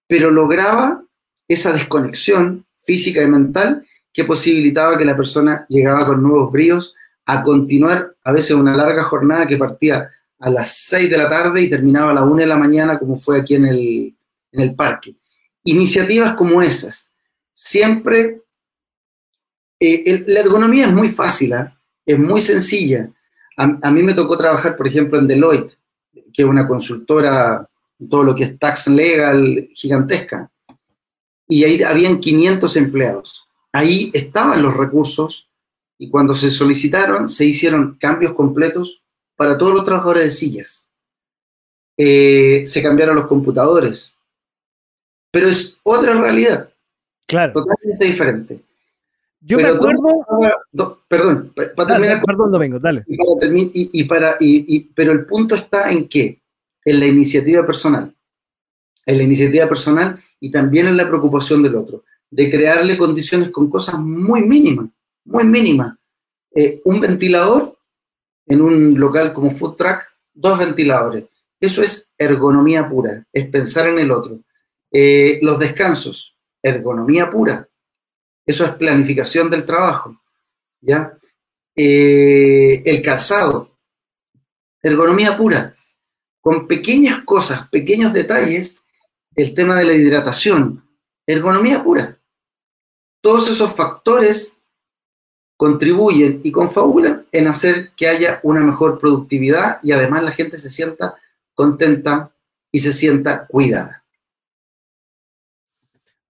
pero lograba esa desconexión física y mental que posibilitaba que la persona llegaba con nuevos bríos a continuar a veces una larga jornada que partía a las 6 de la tarde y terminaba a las 1 de la mañana, como fue aquí en el, en el parque. Iniciativas como esas, siempre, eh, la ergonomía es muy fácil, ¿ah? es muy sencilla. A, mí me tocó trabajar, por ejemplo, en Deloitte, que es una consultora, todo lo que es tax legal gigantesca, y ahí habían 500 empleados. Ahí estaban los recursos y cuando se solicitaron se hicieron cambios completos para todos los trabajadores de sillas. Eh, se cambiaron los computadores. Pero es otra realidad. Claro. Totalmente diferente. Yo me acuerdo. perdón, para terminar. Perdón, Domingo, dale. Y para, y, pero el punto está en qué? En la iniciativa personal. En la iniciativa personal y también en la preocupación del otro. De crearle condiciones con cosas muy mínimas, muy mínimas. Eh, un ventilador en un local como Food Truck, dos ventiladores. Eso es ergonomía pura, es pensar en el otro. Eh, los descansos, ergonomía pura. Eso es planificación del trabajo. ¿ya? Eh, el calzado, ergonomía pura. Con pequeñas cosas, pequeños detalles, el tema de la hidratación, ergonomía pura. Todos esos factores contribuyen y confabulan en hacer que haya una mejor productividad y además la gente se sienta contenta y se sienta cuidada.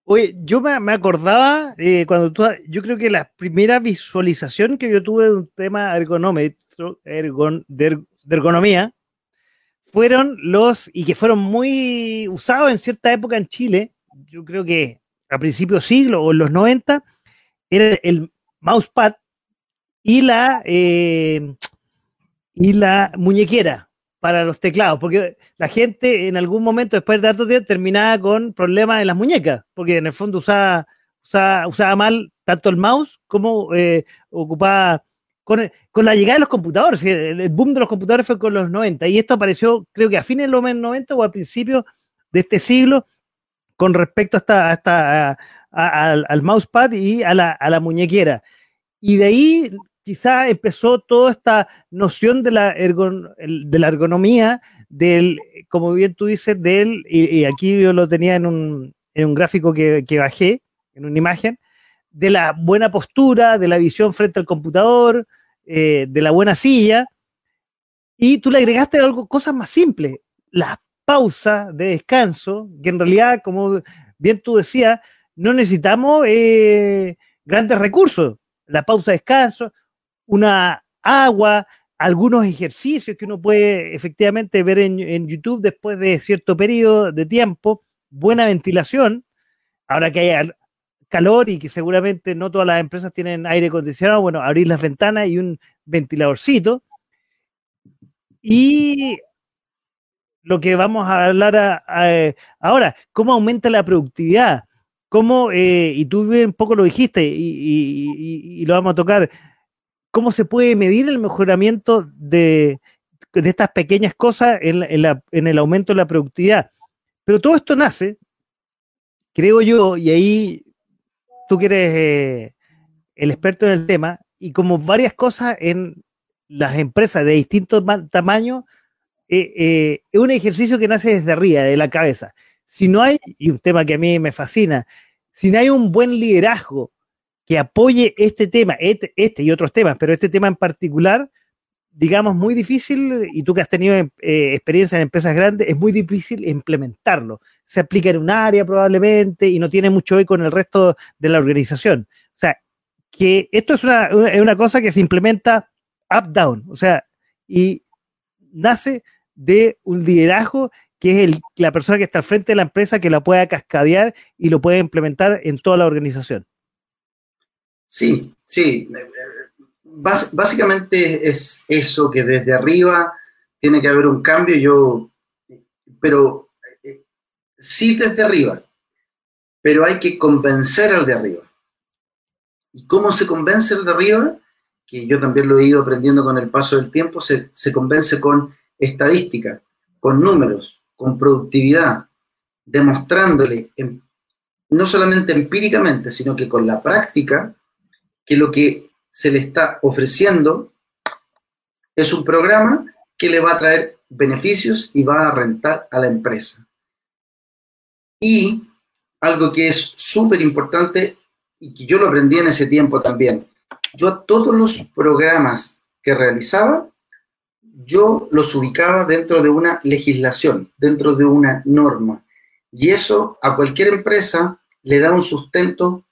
Oye, yo me, acordaba eh, cuando tú, yo creo que la primera visualización que yo tuve de un tema ergonómetro, de, ergonomía, fueron los, y que fueron muy usados en cierta época en Chile, yo creo que a principios siglo o en los 90, era el mousepad y la, eh, y la muñequera para los teclados, porque la gente en algún momento después de harto tiempo terminaba con problemas en las muñecas, porque en el fondo usaba, usaba, mal tanto el mouse como eh, ocupaba con, con, la llegada de los computadores, el, boom de los computadores fue con los 90 y esto apareció creo que a fines de los 90 o al principio de este siglo con respecto a esta, al, al, mousepad y a la, a la muñequera. Y de ahí quizá empezó toda esta noción de la, de la ergonomía, del, como bien tú dices, del, y, aquí yo lo tenía en un, en un gráfico que, que, bajé, en una imagen, de la buena postura, de la visión frente al computador, eh, de la buena silla, y tú le agregaste algo, cosas más simples, la pausa de descanso, que en realidad, como bien tú decías, no necesitamos eh, grandes recursos. La pausa de descanso, una agua, algunos ejercicios que uno puede efectivamente ver en, YouTube después de cierto periodo de tiempo, buena ventilación, ahora que hay calor y que seguramente no todas las empresas tienen aire acondicionado, bueno, abrir las ventanas y un ventiladorcito. Y lo que vamos a hablar ahora, cómo aumenta la productividad, cómo, eh, y tú un poco lo dijiste y, y, lo vamos a tocar, cómo se puede medir el mejoramiento de, estas pequeñas cosas en, el aumento de la productividad. Pero todo esto nace, creo yo, y ahí tú que eres eh, el experto en el tema, y como varias cosas en las empresas de distintos tamaños, eh, eh, es un ejercicio que nace desde arriba, de la cabeza. Si no hay, y un tema que a mí me fascina, si no hay un buen liderazgo que apoye este tema, este, este, y otros temas, pero este tema en particular, digamos, muy difícil, y tú que has tenido eh, experiencia en empresas grandes, es muy difícil implementarlo. Se aplica en un área probablemente y no tiene mucho eco en el resto de la organización. O sea, que esto es una, es una cosa que se implementa up-down, o sea, y nace de un liderazgo que es la persona que está al frente de la empresa que la pueda cascadear y lo puede implementar en toda la organización. Sí, sí. Básicamente es eso, que desde arriba tiene que haber un cambio, yo, pero eh, sí desde arriba, pero hay que convencer al de arriba. ¿Y cómo se convence al de arriba? Que yo también lo he ido aprendiendo con el paso del tiempo, se, se convence con estadística, con números, con productividad, demostrándole no solamente empíricamente, sino que con la práctica, que lo que se le está ofreciendo es un programa que le va a traer beneficios y va a rentar a la empresa. Y algo que es súper importante y que yo lo aprendí en ese tiempo también, yo a todos los programas que realizaba, yo los ubicaba dentro de una legislación, dentro de una norma. Y eso a cualquier empresa le da un sustento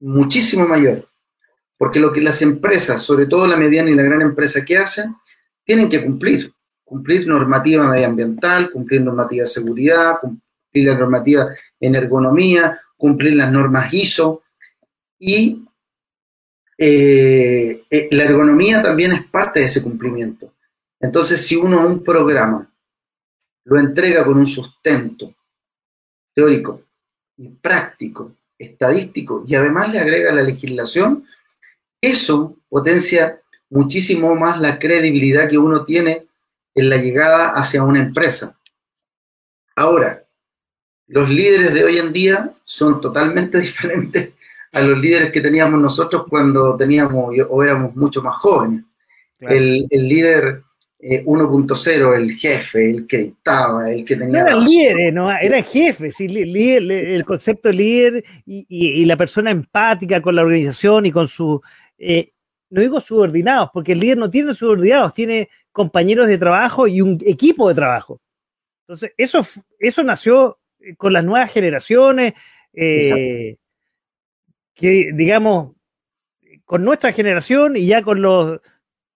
muchísimo mayor. Porque lo que las empresas, sobre todo la mediana y la gran empresa que hacen, tienen que cumplir. Cumplir normativa medioambiental, cumplir normativa de seguridad, cumplir la normativa en ergonomía, cumplir las normas ISO. Y eh, eh, la ergonomía también es parte de ese cumplimiento. Entonces, si uno un programa lo entrega con un sustento teórico y práctico, estadístico, y además le agrega la legislación, eso potencia muchísimo más la credibilidad que uno tiene en la llegada hacia una empresa. Ahora, los líderes de hoy en día son totalmente diferentes a los líderes que teníamos nosotros cuando teníamos o éramos mucho más jóvenes. El, el, líder 1.0, eh, el jefe, el que dictaba, el que tenía... No era líder, no, era jefe, sí, líder, el concepto de líder y, la persona empática con la organización y con su... Eh, no digo subordinados, porque el líder no tiene subordinados, tiene compañeros de trabajo y un equipo de trabajo. Entonces, eso, eso nació eh, con las nuevas generaciones, que digamos, con nuestra generación y ya con los,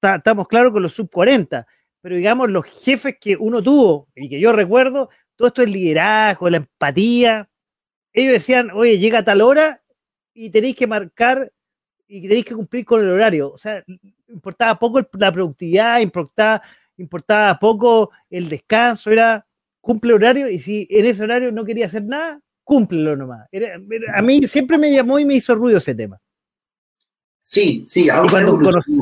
estamos claros con los sub 40 pero digamos, los jefes que uno tuvo y que yo recuerdo, todo esto es liderazgo, la empatía. Ellos decían, oye, llega a tal hora y tenéis que marcar y tenéis que cumplir con el horario. O sea, importaba poco la productividad, importaba, importaba poco el descanso, era cumple horario y si en ese horario no quería hacer nada, cúmplelo nomás. a mí siempre me llamó y me hizo ruido ese tema. Sí, sí, y cuando, conocí,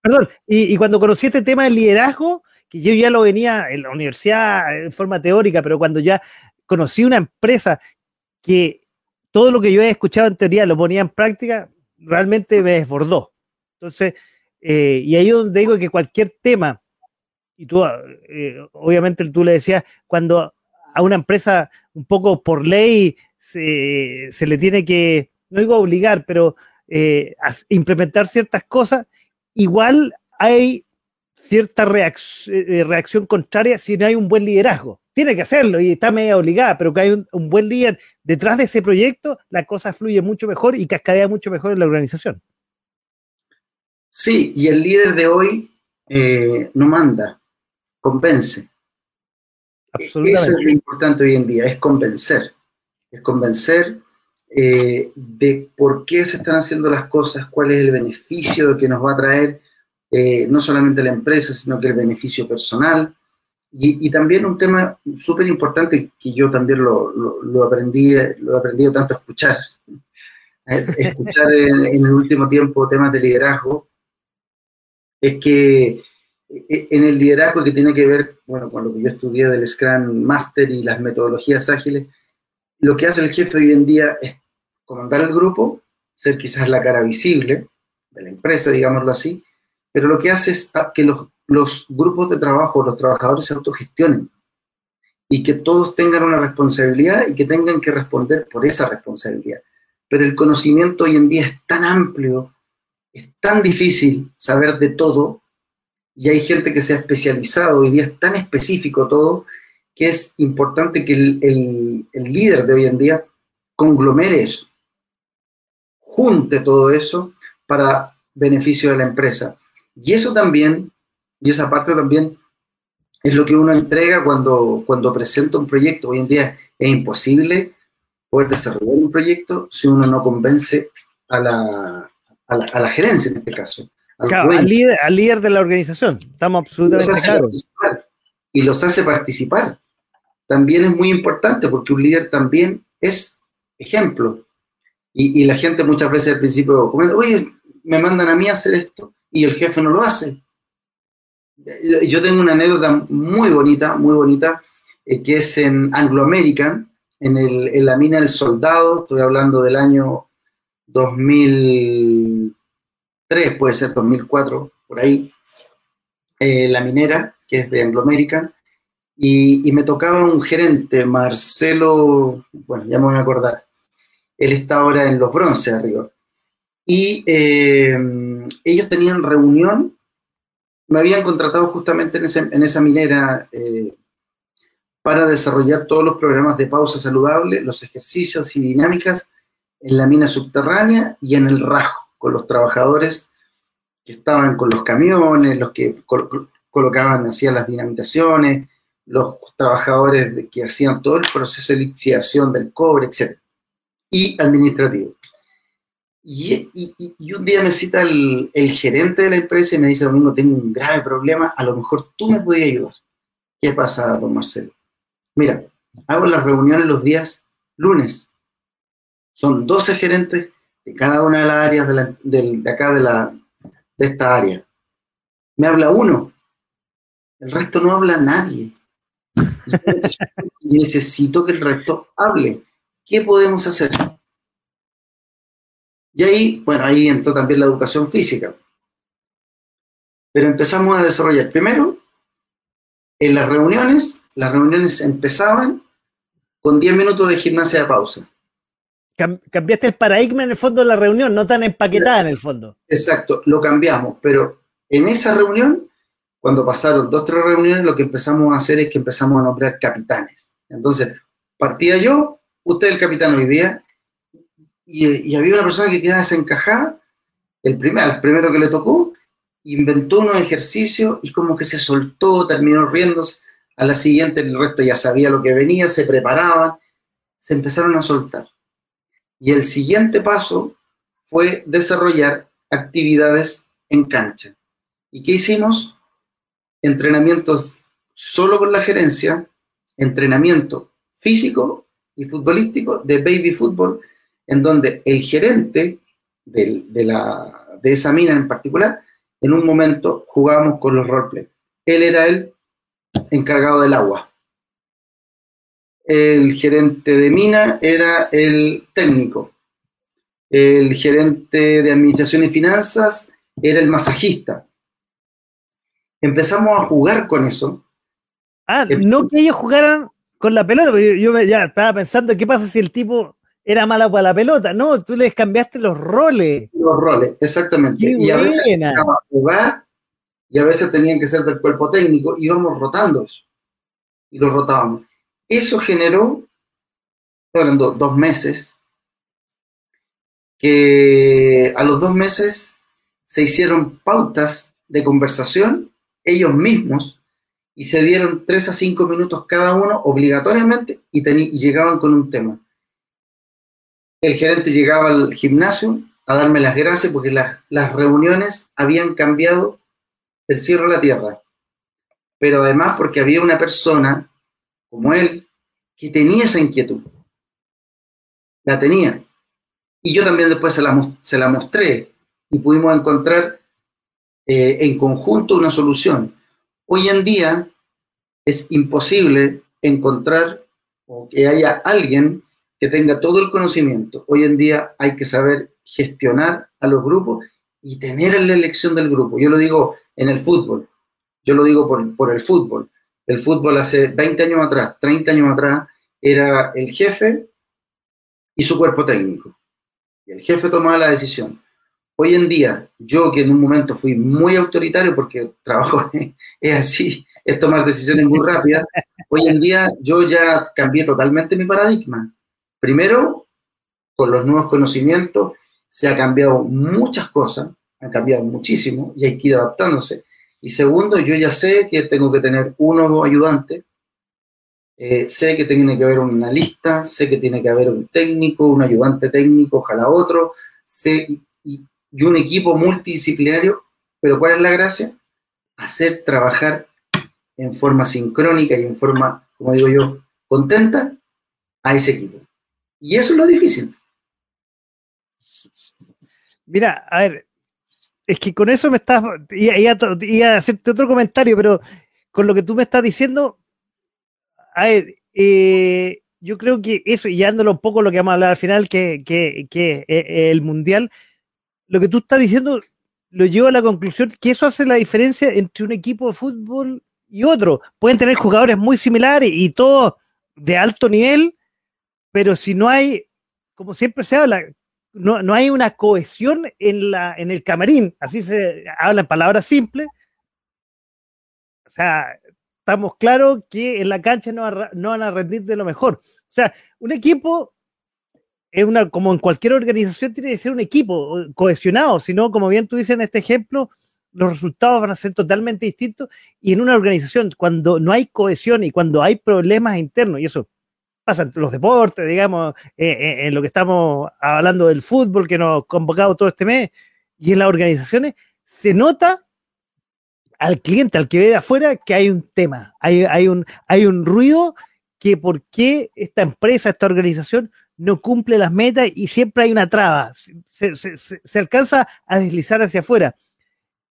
Perdón, y, cuando conocí este tema del liderazgo, que yo ya lo venía en la universidad en forma teórica, pero cuando ya conocí una empresa que todo lo que yo he escuchado en teoría lo ponía en práctica, realmente me desbordó. Entonces, eh, y ahí es donde digo que cualquier tema, y tú, eh, obviamente tú le decías, cuando a una empresa un poco por ley se, se le tiene que, no digo obligar, pero eh, implementar ciertas cosas, igual hay cierta eh, reacción contraria si no hay un buen liderazgo. Tiene que hacerlo y está medio obligada, pero que hay un, buen líder detrás de ese proyecto, la cosa fluye mucho mejor y cascadea mucho mejor en la organización. Sí, y el líder de hoy eh, no manda, convence. Absolutamente. Eso es lo importante hoy en día, es convencer. Es convencer eh, de por qué se están haciendo las cosas, cuál es el beneficio que nos va a traer eh, no solamente la empresa, sino que el beneficio personal. Y, también un tema súper importante que yo también lo, lo, aprendí, lo he aprendido tanto a escuchar, escuchar en, el último tiempo temas de liderazgo, es que eh, en el liderazgo que tiene que ver, bueno, con lo que yo estudié del Scrum Master y las metodologías ágiles, lo que hace el jefe hoy en día es comandar el grupo, ser quizás la cara visible de la empresa, digámoslo así, pero lo que hace es que los, los grupos de trabajo, los trabajadores se autogestionen y que todos tengan una responsabilidad y que tengan que responder por esa responsabilidad. Pero el conocimiento hoy en día es tan amplio, es tan difícil saber de todo, y hay gente que se ha especializado, hoy día es tan específico todo, que es importante que el, el líder de hoy en día conglomere eso, junte todo eso para beneficio de la empresa. Y eso también, y esa parte también, es lo que uno entrega cuando, cuando presenta un proyecto. Hoy en día es imposible poder desarrollar un proyecto si uno no convence a la, a la, gerencia en este caso. Al, líder, al líder de la organización, estamos absolutamente claros. Y los hace participar. También es muy importante porque un líder también es ejemplo. Y, y la gente muchas veces al principio comenta, oye, me mandan a mí a hacer esto y el jefe no lo hace. Yo tengo una anécdota muy bonita, muy bonita, eh, que es en Anglo American, en, el, en, la mina del soldado, estoy hablando del año 2003, puede ser 2004, por ahí, eh, la minera, que es de Anglo American, y, y, me tocaba un gerente, Marcelo, bueno, ya me voy a acordar, él está ahora en los bronces arriba, y eh, ellos tenían reunión, me habían contratado justamente en, esa minera eh, para desarrollar todos los programas de pausa saludable, los ejercicios y dinámicas en la mina subterránea y en el rajo, con los trabajadores que estaban con los camiones, los que colocaban, hacían las dinamitaciones, los trabajadores que hacían todo el proceso de lixiación del cobre, etc. Y administrativo. Y, un día me cita el, gerente de la empresa y me dice, Domingo, tengo un grave problema, a lo mejor tú me podías ayudar. ¿Qué pasa, don Marcelo? Mira, hago las reuniones los días lunes. Son 12 gerentes de cada una de las áreas de, acá de, la, de esta área. Me habla uno, el resto no habla nadie. Necesito que el resto hable. ¿Qué podemos hacer? Y ahí, bueno, ahí entró también la educación física. Pero empezamos a desarrollar. Primero, en las reuniones, las reuniones empezaban con 10 minutos de gimnasia de pausa. Cambiaste el paradigma en el fondo de la reunión, no tan empaquetada en el fondo. Exacto, lo cambiamos, pero en esa reunión, cuando pasaron dos, tres reuniones, lo que empezamos a hacer es que empezamos a nombrar capitanes. Entonces, partía yo, usted el capitán hoy día, y, había una persona que quedaba desencajada, el, primer, el primero que le tocó, inventó unos ejercicios y como que se soltó, terminó riéndose. A la siguiente el resto ya sabía lo que venía, se preparaban, se empezaron a soltar. Y el siguiente paso fue desarrollar actividades en cancha. ¿Y qué hicimos? Entrenamientos solo con la gerencia, entrenamiento físico y futbolístico de baby fútbol en donde el gerente de, la, de esa mina en particular, en un momento jugábamos con los roleplay. Él era el encargado del agua. El gerente de mina era el técnico. El gerente de administración y finanzas era el masajista. Empezamos a jugar con eso. Ah, no que ellos jugaran con la pelota, yo, yo ya estaba pensando, ¿qué pasa si el tipo era mala para la pelota. No, tú les cambiaste los roles. Los roles, exactamente. y a veces a jugar y a veces tenían que ser del cuerpo técnico. Íbamos rotando eso. Y los rotábamos. Eso generó, dos meses, que a los dos meses se hicieron pautas de conversación ellos mismos y se dieron tres a cinco minutos cada uno obligatoriamente y llegaban con un tema el gerente llegaba al gimnasio a darme las gracias porque las reuniones habían cambiado el cielo a la tierra. Pero además porque había una persona como él que tenía esa inquietud. La tenía. Y yo también después se la, se la mostré y pudimos encontrar eh, en conjunto una solución. Hoy en día es imposible encontrar o que haya alguien que tenga todo el conocimiento. Hoy en día hay que saber gestionar a los grupos y tener la elección del grupo. Yo lo digo en el fútbol, yo lo digo por, por el fútbol. El fútbol hace 20 años atrás, 30 años atrás, era el jefe y su cuerpo técnico. Y el jefe tomaba la decisión. Hoy en día, yo que en un momento fui muy autoritario porque trabajo es así, es tomar decisiones muy rápidas, hoy en día yo ya cambié totalmente mi paradigma. Primero, con los nuevos conocimientos, se ha cambiado muchas cosas, han cambiado muchísimo y hay que ir adaptándose. Y segundo, yo ya sé que tengo que tener uno o dos ayudantes, eh, sé que tiene que haber una lista, sé que tiene que haber un técnico, un ayudante técnico, ojalá otro, sé, y un equipo multidisciplinario, pero ¿cuál es la gracia? Hacer trabajar en forma sincrónica y en forma, como digo yo, contenta a ese equipo. Y eso es lo difícil. Mira, a ver, es que con eso me estás, iba, a hacerte otro comentario, pero con lo que tú me estás diciendo, a ver, eh, yo creo que eso, y dándolo un poco lo que vamos a hablar al final, que, que, que eh, el Mundial, lo que tú estás diciendo lo llevo a la conclusión que eso hace la diferencia entre un equipo de fútbol y otro. Pueden tener jugadores muy similares y todos de alto nivel, pero si no hay, como siempre se habla, no, no hay una cohesión en, la, en el camarín, así se habla en palabras simples. O sea, estamos claros que en la cancha no, no van a rendir de lo mejor. O sea, un equipo es una, como en cualquier organización, tiene que ser un equipo cohesionado, si no, como bien tú dices en este ejemplo, los resultados van a ser totalmente distintos. Y en una organización, cuando no hay cohesión y cuando hay problemas internos, y eso pasa en los deportes, digamos, eh, eh, en lo que estamos hablando del fútbol que nos ha convocado todo este mes, y en las organizaciones, se nota al cliente, al que ve de afuera, que hay un tema, hay, hay, un, hay un ruido que por qué esta empresa, esta organización no cumple las metas y siempre hay una traba, se, alcanza a deslizar hacia afuera.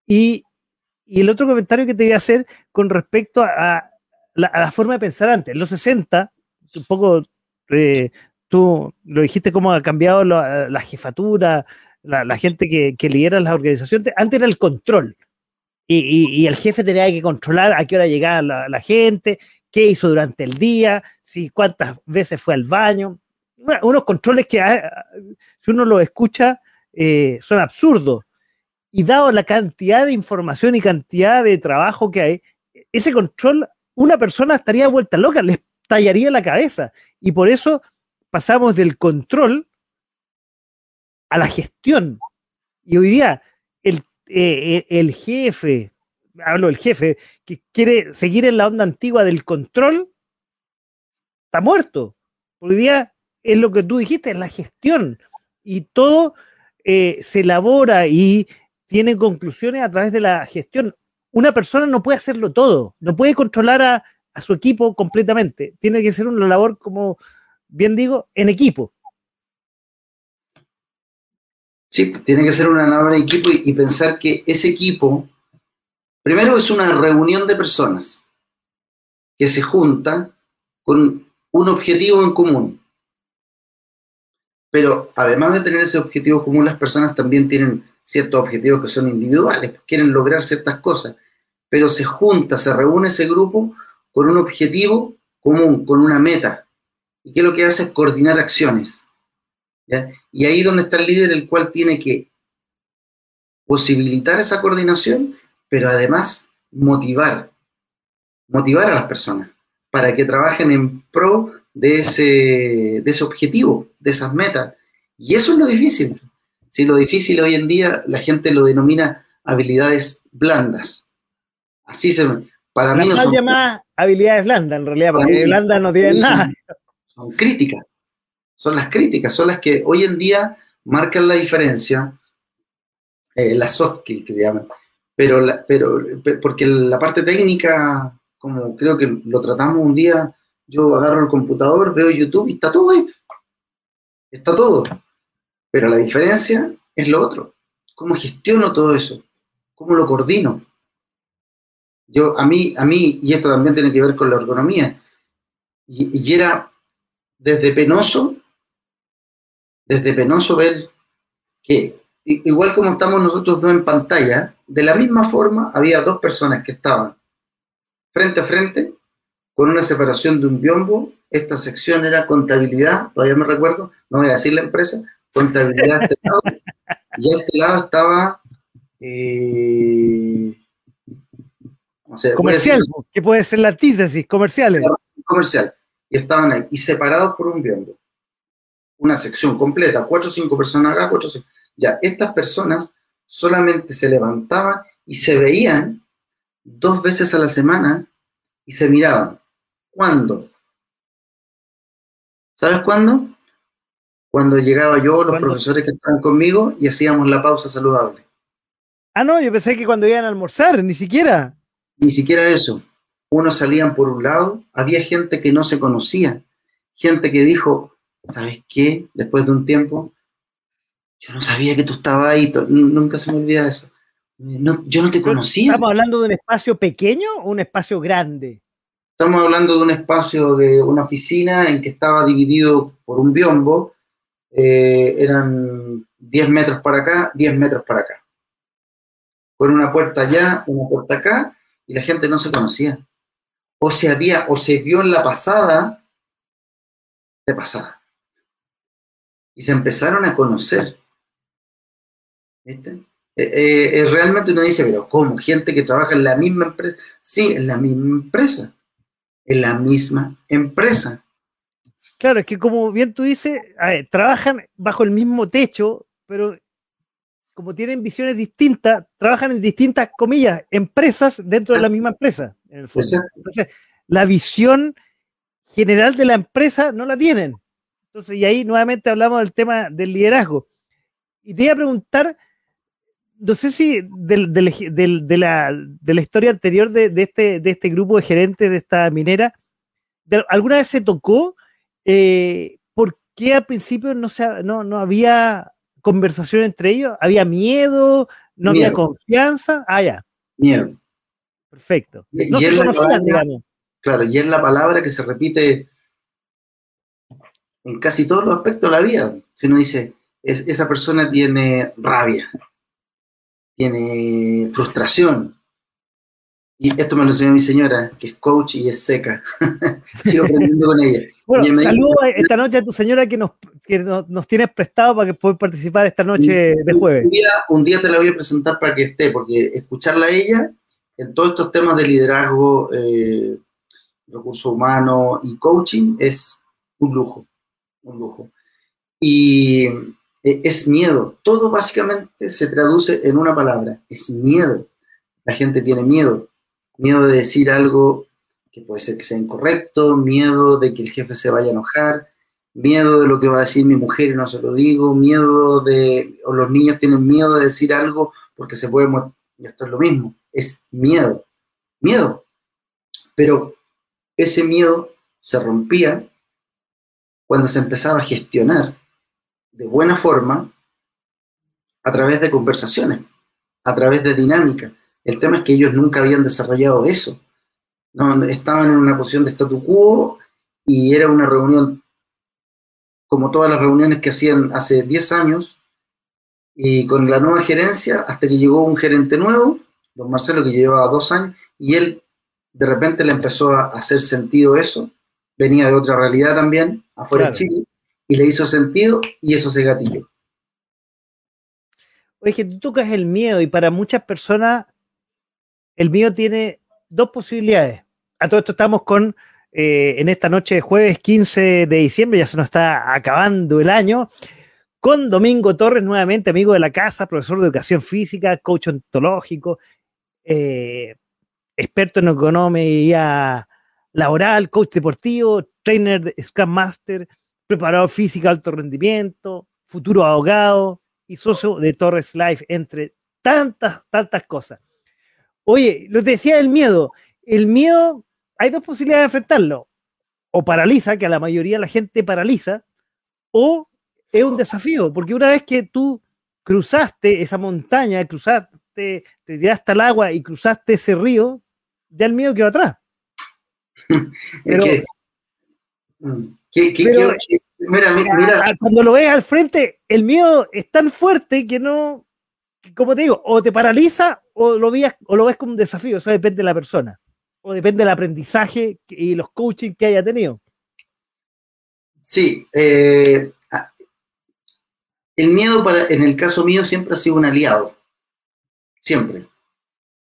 Y, el otro comentario que te voy a hacer con respecto a, la, forma de pensar antes, en los 60, un poco eh, tú lo dijiste cómo ha cambiado la, jefatura, la, gente que, que, lidera las organizaciones, antes era el control. Y, el jefe tenía que controlar a qué hora llegaba la, gente, qué hizo durante el día, si cuántas veces fue al baño unos controles que ah, si uno los escucha eh, son absurdos. Y dado la cantidad de información y cantidad de trabajo que hay, ese control, una persona estaría vuelta loca, les tallaría la cabeza. Y por eso pasamos del control a la gestión. Y hoy día el, eh, eh, el jefe, hablo del jefe, que quiere seguir en la onda antigua del control, está muerto. Hoy día es lo que tú dijiste, es la gestión. Y todo eh, se elabora y tiene conclusiones a través de la gestión. Una persona no puede hacerlo todo, no puede controlar a, su equipo completamente. Tiene que ser una labor, como bien digo, en equipo. Sí, tiene que ser una labor en equipo y, y pensar que ese equipo, primero es una reunión de personas que se juntan con un objetivo en común. Pero además de tener ese objetivo común, las personas también tienen ciertos objetivos que son individuales, quieren lograr ciertas cosas, pero se junta, se reúne ese grupo con un objetivo común, con una meta. ¿Y qué es lo que hace? Es coordinar acciones. Y ahí donde está el líder, el cual tiene que posibilitar esa coordinación, pero además motivar, motivar a las personas para que trabajen en pro de ese, de ese objetivo, de esas metas. Y eso es lo difícil. Si lo difícil hoy en día la gente lo denomina habilidades blandas. Así se para mí no son habilidades blandas en realidad, porque blandas no tienen nada. Son críticas. Son las críticas, son las que hoy en día marcan la diferencia, eh, las soft skills que llaman. Pero, pero porque la parte técnica, como creo que lo tratamos un día, yo agarro el computador, veo YouTube y está todo ahí. Está todo. Pero la diferencia es lo otro. ¿Cómo gestiono todo eso? ¿Cómo lo coordino? Yo, a mí, a mí, y esto también tiene que ver con la ergonomía, y, y era desde penoso, desde penoso ver que, igual como estamos nosotros dos en pantalla, de la misma forma había dos personas que estaban frente a frente, con una separación de un biombo. Esta sección era contabilidad, todavía me recuerdo, no voy a decir la empresa, contabilidad este lado, y a este lado estaba eh, comercial, que puede ser la antítesis, comerciales. Comercial. Y estaban ahí, y separados por un biombo. Una sección completa, cuatro o cinco personas acá, cuatro o cinco. Ya, estas personas solamente se levantaban y se veían dos veces a la semana y se miraban. ¿Cuándo? ¿Sabes cuándo? Cuando llegaba yo, los profesores que estaban conmigo y hacíamos la pausa saludable. Ah, no, yo pensé que cuando iban a almorzar, ni siquiera. Ni siquiera eso. Unos salían por un lado, había gente que no se conocía, gente que dijo, ¿sabes qué? Después de un tiempo, yo no sabía que tú estabas ahí, nunca se me olvida eso. yo no te conocía. ¿Estamos hablando de un espacio pequeño o un espacio grande? Estamos hablando de un espacio de una oficina en que estaba dividido por un biombo. Eh, eran 10 metros para acá, 10 metros para acá. Con una puerta allá, una puerta acá, y la gente no se conocía. O se había, o se vio en la pasada de pasada. Y se empezaron a conocer. ¿Viste? Eh, eh, realmente uno dice, pero ¿cómo? Gente que trabaja en la misma empresa. Sí, en la misma empresa en la misma empresa. Claro, es que como bien tú dices, trabajan bajo el mismo techo, pero como tienen visiones distintas, trabajan en distintas comillas, empresas dentro de la misma empresa. Entonces, la visión general de la empresa no la tienen. Entonces, y ahí nuevamente hablamos del tema del liderazgo. Y te iba a preguntar, no sé si de, la, historia anterior de, este, de este grupo de gerentes de esta minera, ¿alguna vez se tocó eh, por qué al principio no, se, no, no había conversación entre ellos? ¿Había miedo? ¿No había confianza? Ah, ya. Miedo. Perfecto. No se conocían, digamos. Claro, y es la palabra que se repite en casi todos los aspectos de la vida. Si uno dice, es, esa persona tiene rabia, tiene frustración. Y esto me lo enseñó mi señora, que es coach y es seca. Sigo aprendiendo con ella. Bueno, saludo esta noche a tu señora que nos, que nos, tienes prestado para que puedas participar esta noche de jueves. Un día, un día, te la voy a presentar para que esté, porque escucharla a ella en todos estos temas de liderazgo, eh, recursos humanos y coaching es un lujo, un lujo. Y eh, es miedo. Todo básicamente se traduce en una palabra, es miedo. La gente tiene miedo. Miedo de decir algo que puede ser que sea incorrecto, miedo de que el jefe se vaya a enojar, miedo de lo que va a decir mi mujer y no se lo digo, miedo de, o los niños tienen miedo de decir algo porque se puede, y esto es lo mismo, es miedo, miedo. Pero ese miedo se rompía cuando se empezaba a gestionar de buena forma a través de conversaciones, a través de dinámica. El tema es que ellos nunca habían desarrollado eso. No, estaban en una posición de statu quo y era una reunión como todas las reuniones que hacían hace 10 años y con la nueva gerencia hasta que llegó un gerente nuevo, don Marcelo, que llevaba dos años, y él de repente le empezó a hacer sentido eso, venía de otra realidad también, afuera de Chile, y le hizo sentido y eso se gatilló. Oye, que tú tocas el miedo y para muchas personas el miedo tiene dos posibilidades. A todo esto estamos con, eh, en esta noche de jueves 15 de diciembre, ya se nos está acabando el año, con Domingo Torres, nuevamente amigo de la casa, profesor de educación física, coach ontológico, eh, experto en economía laboral, coach deportivo, trainer, Scrum Master, preparador físico alto rendimiento, futuro abogado y socio de Torres Life, entre tantas, tantas cosas. Oye, lo que decía del miedo. El miedo, hay dos posibilidades de enfrentarlo. O paraliza, que a la mayoría de la gente paraliza, o es un desafío, porque una vez que tú cruzaste esa montaña, cruzaste te, te tiraste al agua y cruzaste ese río, ya el miedo quedó atrás. Pero, mira, mira. Cuando lo ves al frente, el miedo es tan fuerte que no, como te digo, o te paraliza o lo, ves, o lo ves como un desafío, eso depende de la persona, o depende del aprendizaje y los coaching que haya tenido. Sí, eh, el miedo para, en el caso mío siempre ha sido un aliado, siempre.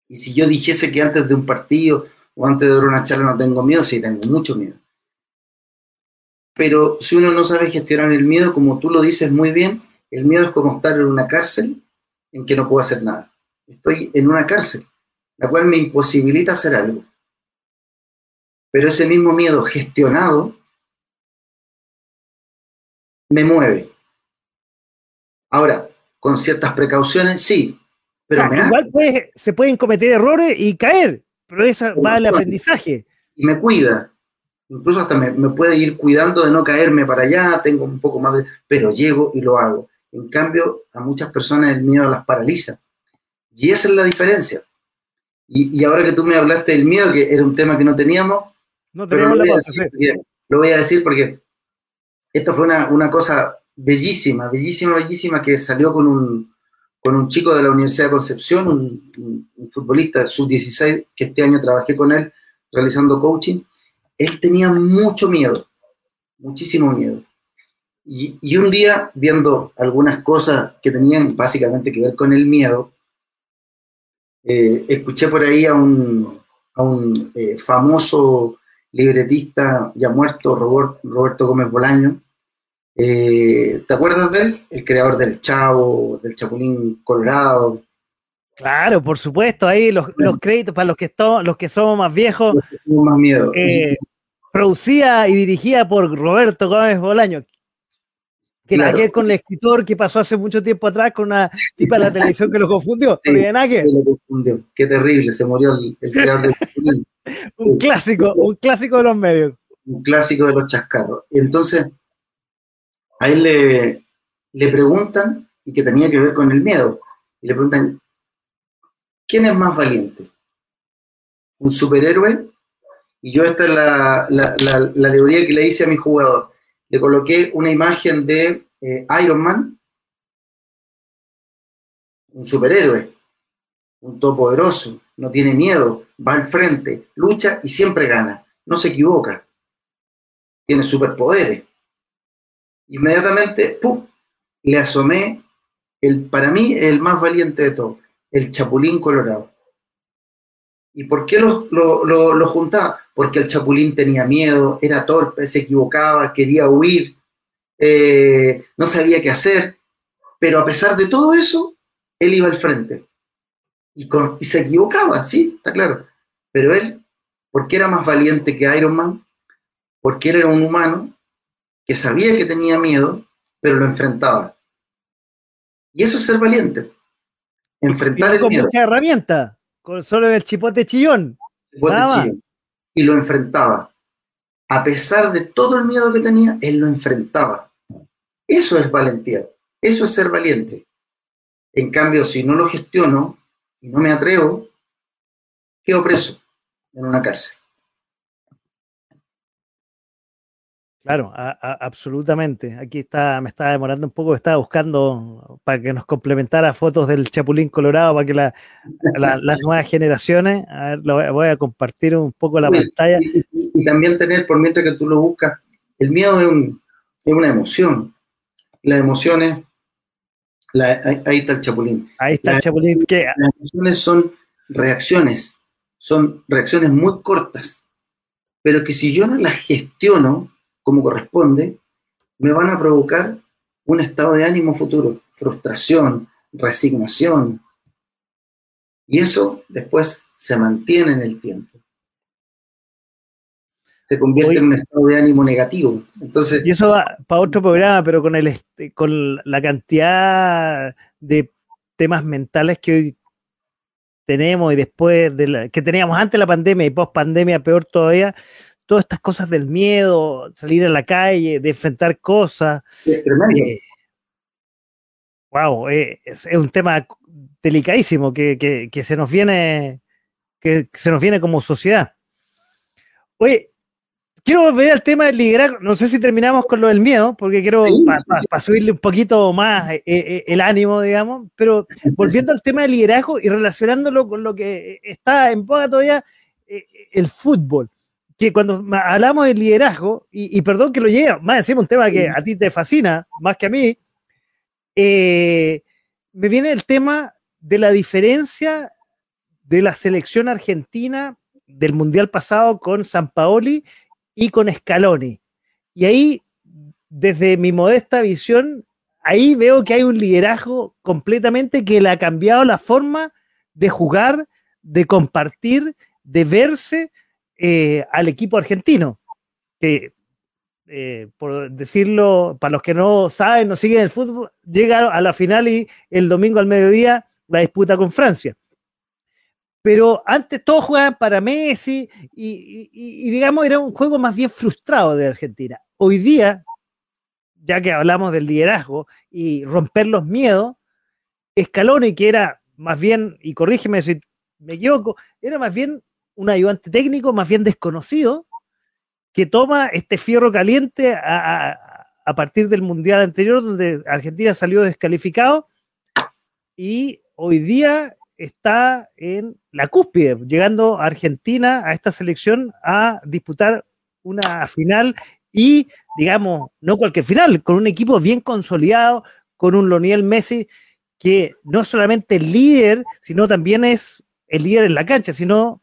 Y si yo dijese que antes de un partido o antes de una charla no tengo miedo, sí, tengo mucho miedo. Pero si uno no sabe gestionar el miedo, como tú lo dices muy bien, el miedo es como estar en una cárcel en que no puedo hacer nada. Estoy en una cárcel, la cual me imposibilita hacer algo. Pero ese mismo miedo gestionado me mueve. Ahora, con ciertas precauciones, sí. Pero igual se pueden cometer errores y caer, pero eso va al aprendizaje. Y me cuida. Incluso hasta me, me, puede ir cuidando de no caerme para allá, tengo un poco más de... Pero llego y lo hago. En cambio, a muchas personas el miedo las paraliza. Y esa es la diferencia. Y, ahora que tú me hablaste del miedo, que era un tema que no teníamos, no lo, voy decir, lo, voy a decir porque esto fue una, una, cosa bellísima, bellísima, bellísima, que salió con un, con un chico de la Universidad de Concepción, un, un futbolista sub-16, que este año trabajé con él realizando coaching. Él tenía mucho miedo, muchísimo miedo. Y, un día, viendo algunas cosas que tenían básicamente que ver con el miedo, eh, escuché por ahí a un, a un eh, famoso libretista ya muerto, Roberto Gómez Bolaño. Eh, ¿Te acuerdas de él? El creador del Chavo, del Chapulín Colorado. Claro, por supuesto, ahí los, los créditos para los que, los que somos más viejos. más miedo. producida y dirigida por Roberto Gómez Bolaño, que claro. que con el escritor que pasó hace mucho tiempo atrás con una tipa de la televisión que lo confundió. Sí, lo confundió. Qué terrible, se murió el, creador del Un clásico, un clásico de los medios. Un clásico de los chascarros. Entonces, a él le, le preguntan, y que tenía que ver con el miedo, y le preguntan, ¿quién es más valiente? ¿Un superhéroe? Y yo esta es la, la, la, la alegoría que le hice a mi jugador le coloqué una imagen de eh, Iron Man, un superhéroe, un todopoderoso, no tiene miedo, va al frente, lucha y siempre gana, no se equivoca, tiene superpoderes. Inmediatamente, ¡pum!, le asomé el, para mí, el más valiente de todos, el Chapulín Colorado. ¿Y por qué lo, lo, juntaba? Porque el Chapulín tenía miedo, era torpe, se equivocaba, quería huir, eh, no sabía qué hacer, pero a pesar de todo eso, él iba al frente. Y, y se equivocaba, sí, está claro. Pero él, porque era más valiente que Iron Man, porque él era un humano que sabía que tenía miedo, pero lo enfrentaba. Y eso es ser valiente. Enfrentar el miedo. mucha herramienta. Con solo el chipote chillón. Y lo enfrentaba. A pesar de todo el miedo que tenía, él lo enfrentaba. Eso es valentía. Eso es ser valiente. En cambio, si no lo gestiono y no me atrevo, quedo preso en una cárcel. Claro, absolutamente. Aquí está, me estaba demorando un poco, estaba buscando para que nos complementara fotos del Chapulín Colorado para que las nuevas generaciones, a ver, lo voy a compartir un poco la pantalla. Y, también tener, por mientras que tú lo buscas, el miedo es, es una emoción. Las emociones, ahí, está el Chapulín. Ahí está el Chapulín. ¿qué? Las emociones son reacciones, son reacciones muy cortas, pero que si yo no las gestiono, como corresponde, me van a provocar un estado de ánimo futuro, frustración, resignación. Y eso después se mantiene en el tiempo. Se convierte en un estado de ánimo negativo. Entonces, y eso va para otro programa, pero con, el, este, con la cantidad de temas mentales que hoy tenemos y después de la, que teníamos antes de la pandemia y post pandemia peor todavía, todas estas cosas del miedo, salir a la calle, de enfrentar cosas. Es tremendo. Eh, Wow, eh, es, un tema delicadísimo que, se nos viene que se nos viene como sociedad. Oye, quiero volver al tema del liderazgo. No sé si terminamos con lo del miedo, porque quiero para subirle un poquito más eh, eh, el ánimo, digamos. Pero volviendo al tema del liderazgo y relacionándolo con lo que está en boga todavía, el fútbol. Que cuando hablamos del liderazgo, y, perdón que lo llegue, más decimos un tema que a ti te fascina, más que a mí, eh, me viene el tema de la diferencia de la selección argentina del Mundial pasado con San Paoli y con Scaloni. Y ahí, desde mi modesta visión, ahí veo que hay un liderazgo completamente que le ha cambiado la forma de jugar, de compartir, de verse eh, al equipo argentino. Que eh, por decirlo, para los que no saben, no siguen el fútbol, llega a la final y el domingo al mediodía la disputa con Francia. Pero antes todos jugaban para Messi y, digamos era un juego más bien frustrado de Argentina. Hoy día, ya que hablamos del liderazgo y romper los miedos, Scaloni, que era más bien, y corrígeme si me equivoco, era más bien un ayudante técnico, más bien desconocido, que toma este fierro caliente a, partir del Mundial anterior, donde Argentina salió descalificado y hoy día está en la cúspide, llegando a Argentina, a esta selección, a disputar una final y, digamos, no cualquier final, con un equipo bien consolidado, con un Loniel Messi que no solamente es líder, sino también es el líder en la cancha, sino,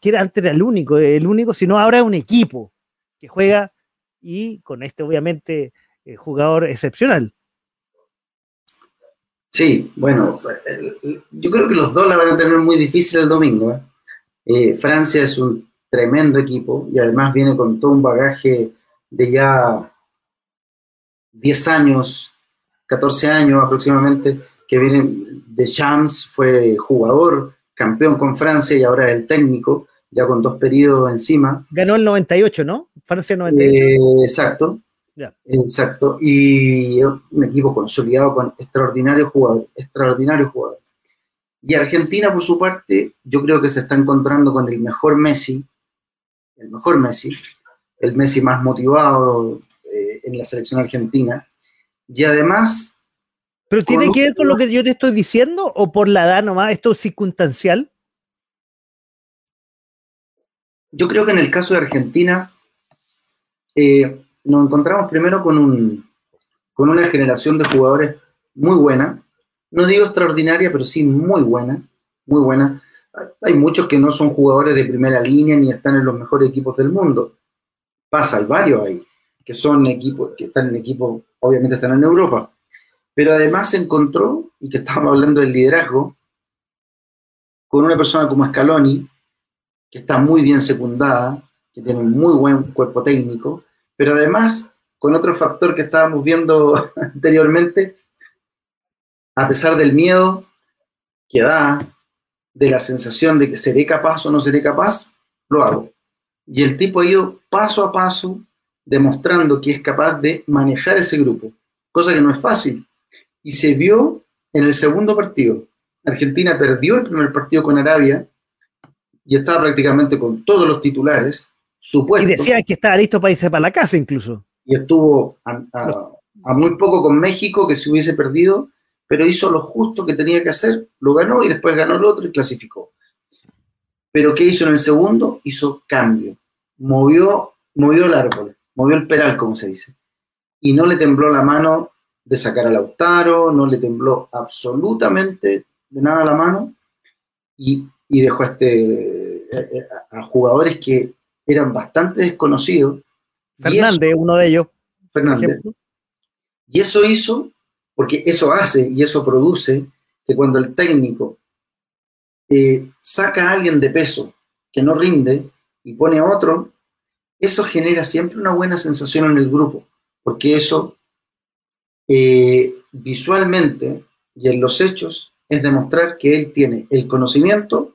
que era antes era el único, el único, sino ahora es un equipo que juega y con este obviamente eh, jugador excepcional. Sí, bueno, yo creo que los dos la van a tener muy difícil el domingo. ¿eh? Eh, Francia es un tremendo equipo y además viene con todo un bagaje de ya 10 años, 14 años aproximadamente, que viene de Champs, fue jugador, campeón con Francia y ahora es el técnico ya con dos periodos encima. Ganó el 98, ¿no? Francia 98. Eh, exacto. Exacto. Y un equipo consolidado con extraordinarios jugadores, extraordinarios jugadores. Y Argentina, por su parte, yo creo que se está encontrando con el mejor Messi, el mejor Messi, el Messi más motivado eh, en la selección argentina. Y además... ¿Pero tiene que ver con lo que yo te estoy diciendo o por la edad nomás? ¿Esto es circunstancial? Yo creo que en el caso de Argentina eh, nos encontramos primero con, un, con una generación de jugadores muy buena, no digo extraordinaria, pero sí muy buena, muy buena. Hay muchos que no son jugadores de primera línea ni están en los mejores equipos del mundo. Pasa, hay varios ahí, que son equipos, que están en equipos, obviamente están en Europa. Pero además se encontró, y que estamos hablando del liderazgo, con una persona como Scaloni, que está muy bien secundada, que tiene un muy buen cuerpo técnico, pero además, con otro factor que estábamos viendo anteriormente, a pesar del miedo que da, de la sensación de que seré capaz o no seré capaz, lo hago. Y el tipo ha ido paso a paso demostrando que es capaz de manejar ese grupo, cosa que no es fácil. Y se vio en el segundo partido. Argentina perdió el primer partido con Arabia y estaba prácticamente con todos los titulares, supuestos. Y decía que estaba listo para irse para la casa incluso. Y estuvo a, muy poco con México, que se hubiese perdido, pero hizo lo justo que tenía que hacer, lo ganó y después ganó el otro y clasificó. Pero ¿qué hizo en el segundo? Hizo cambio. Movió, movió el árbol, movió el peral, como se dice. Y no le tembló la mano de sacar a Lautaro, no le tembló absolutamente de nada la mano y y dejó a, este, eh, eh, a, jugadores que eran bastante desconocidos. Fernández, uno de ellos. Fernández. Y eso hizo, porque eso hace y eso produce que cuando el técnico eh, saca a alguien de peso que no rinde y pone a otro, eso genera siempre una buena sensación en el grupo, porque eso visualmente y en los hechos es demostrar que él tiene el conocimiento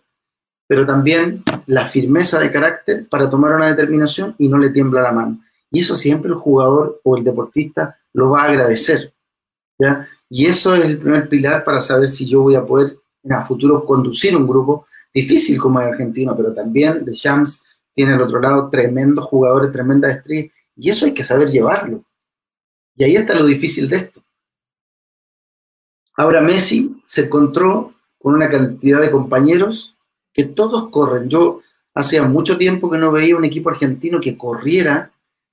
pero también la firmeza de carácter para tomar una determinación y no le tiembla la mano. Y eso siempre el jugador o el deportista lo va a agradecer. ¿ya? Y eso es el primer pilar para saber si yo voy a poder en el futuro conducir un grupo difícil como el argentino, pero también de Shams tiene al otro lado tremendos jugadores, tremendas estrellas, y eso hay que saber llevarlo. Y ahí está lo difícil de esto. Ahora Messi se encontró con una cantidad de compañeros que todos corren. Yo hacía mucho tiempo que no veía un equipo argentino que corriera,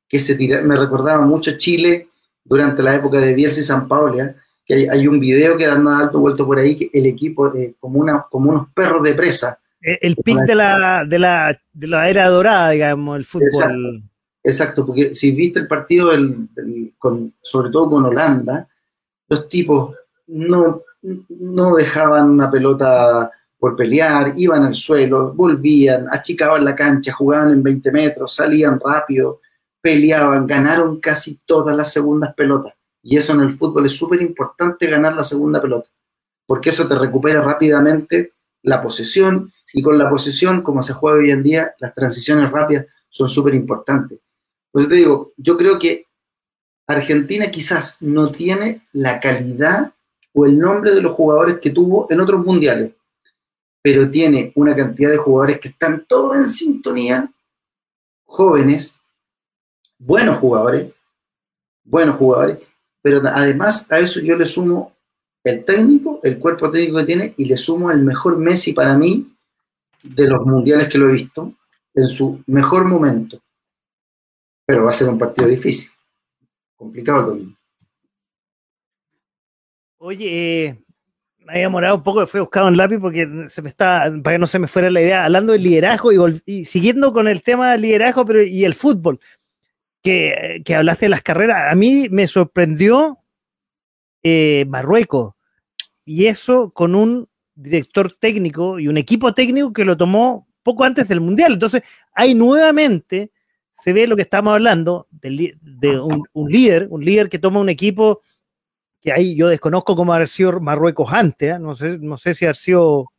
que se tirara. Me recordaba mucho Chile durante la época de Bielsa y San Paolo, que hay, un video que dan alto vuelto por ahí, que el equipo eh, como, una, como unos perros de presa. El, pic de la, de, la, de la era dorada, digamos, el fútbol. Exacto, porque si viste el partido, con, sobre todo con Holanda, los tipos no, no dejaban una pelota por pelear, iban al suelo, volvían, achicaban la cancha, jugaban en 20 metros, salían rápido, peleaban, ganaron casi todas las segundas pelotas. Y eso en el fútbol es súper importante ganar la segunda pelota, porque eso te recupera rápidamente la posesión y con la posesión, como se juega hoy en día, las transiciones rápidas son súper importantes. Pues te digo, yo creo que Argentina quizás no tiene la calidad o el nombre de los jugadores que tuvo en otros mundiales, pero tiene una cantidad de jugadores que están todos en sintonía, jóvenes, buenos jugadores, buenos jugadores, pero además a eso yo le sumo el técnico, el cuerpo técnico que tiene, y le sumo el mejor Messi para mí de los mundiales que lo he visto, en su mejor momento. Pero va a ser un partido difícil, complicado también. Oye, eh, me había morado un poco, fui buscado un lápiz porque se me está, para que no se me fuera la idea, hablando del liderazgo y, siguiendo con el tema del liderazgo pero, y el fútbol que, que hablaste de las carreras, a mí me sorprendió eh, Marruecos. Y eso con un director técnico y un equipo técnico que lo tomó poco antes del Mundial. Entonces, hay nuevamente, se ve lo que estamos hablando, de, un, líder, un líder que toma un equipo que ahí yo desconozco cómo ha sido Marruecos antes, ¿eh? no, sé, no sé si ha sido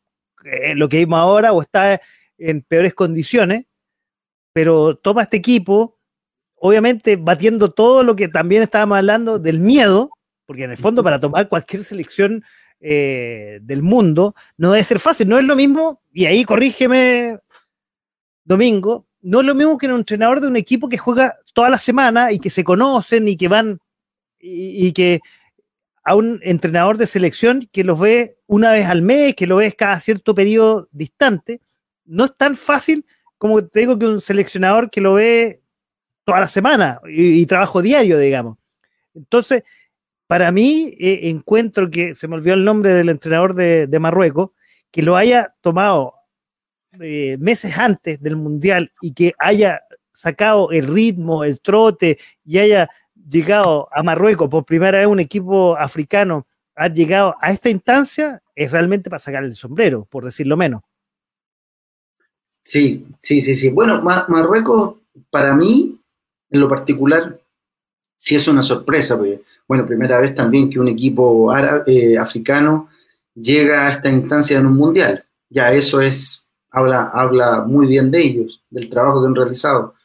eh, lo que vimos ahora o está en peores condiciones, pero toma este equipo obviamente batiendo todo lo que también estábamos hablando del miedo, porque en el fondo para tomar cualquier selección eh, del mundo no debe ser fácil, no es lo mismo, y ahí corrígeme, Domingo, no es lo mismo que un entrenador de un equipo que juega toda la semana y que se conocen y que van, y, que a un entrenador de selección que los ve una vez al mes, que lo ves cada cierto periodo distante, no es tan fácil como te digo que un seleccionador que lo ve toda la semana y, trabajo diario, digamos. Entonces, para mí, eh, encuentro que se me olvidó el nombre del entrenador de, Marruecos, que lo haya tomado eh, meses antes del Mundial y que haya sacado el ritmo, el trote y haya llegado a Marruecos por primera vez un equipo africano, ha llegado a esta instancia, es realmente para sacar el sombrero, por decirlo menos. Sí, sí, sí, sí. Bueno, Marruecos para mí en lo particular sí es una sorpresa, porque, bueno, primera vez también que un equipo eh, africano llega a esta instancia en un mundial. Ya eso es, habla, habla muy bien de ellos, del trabajo que han realizado.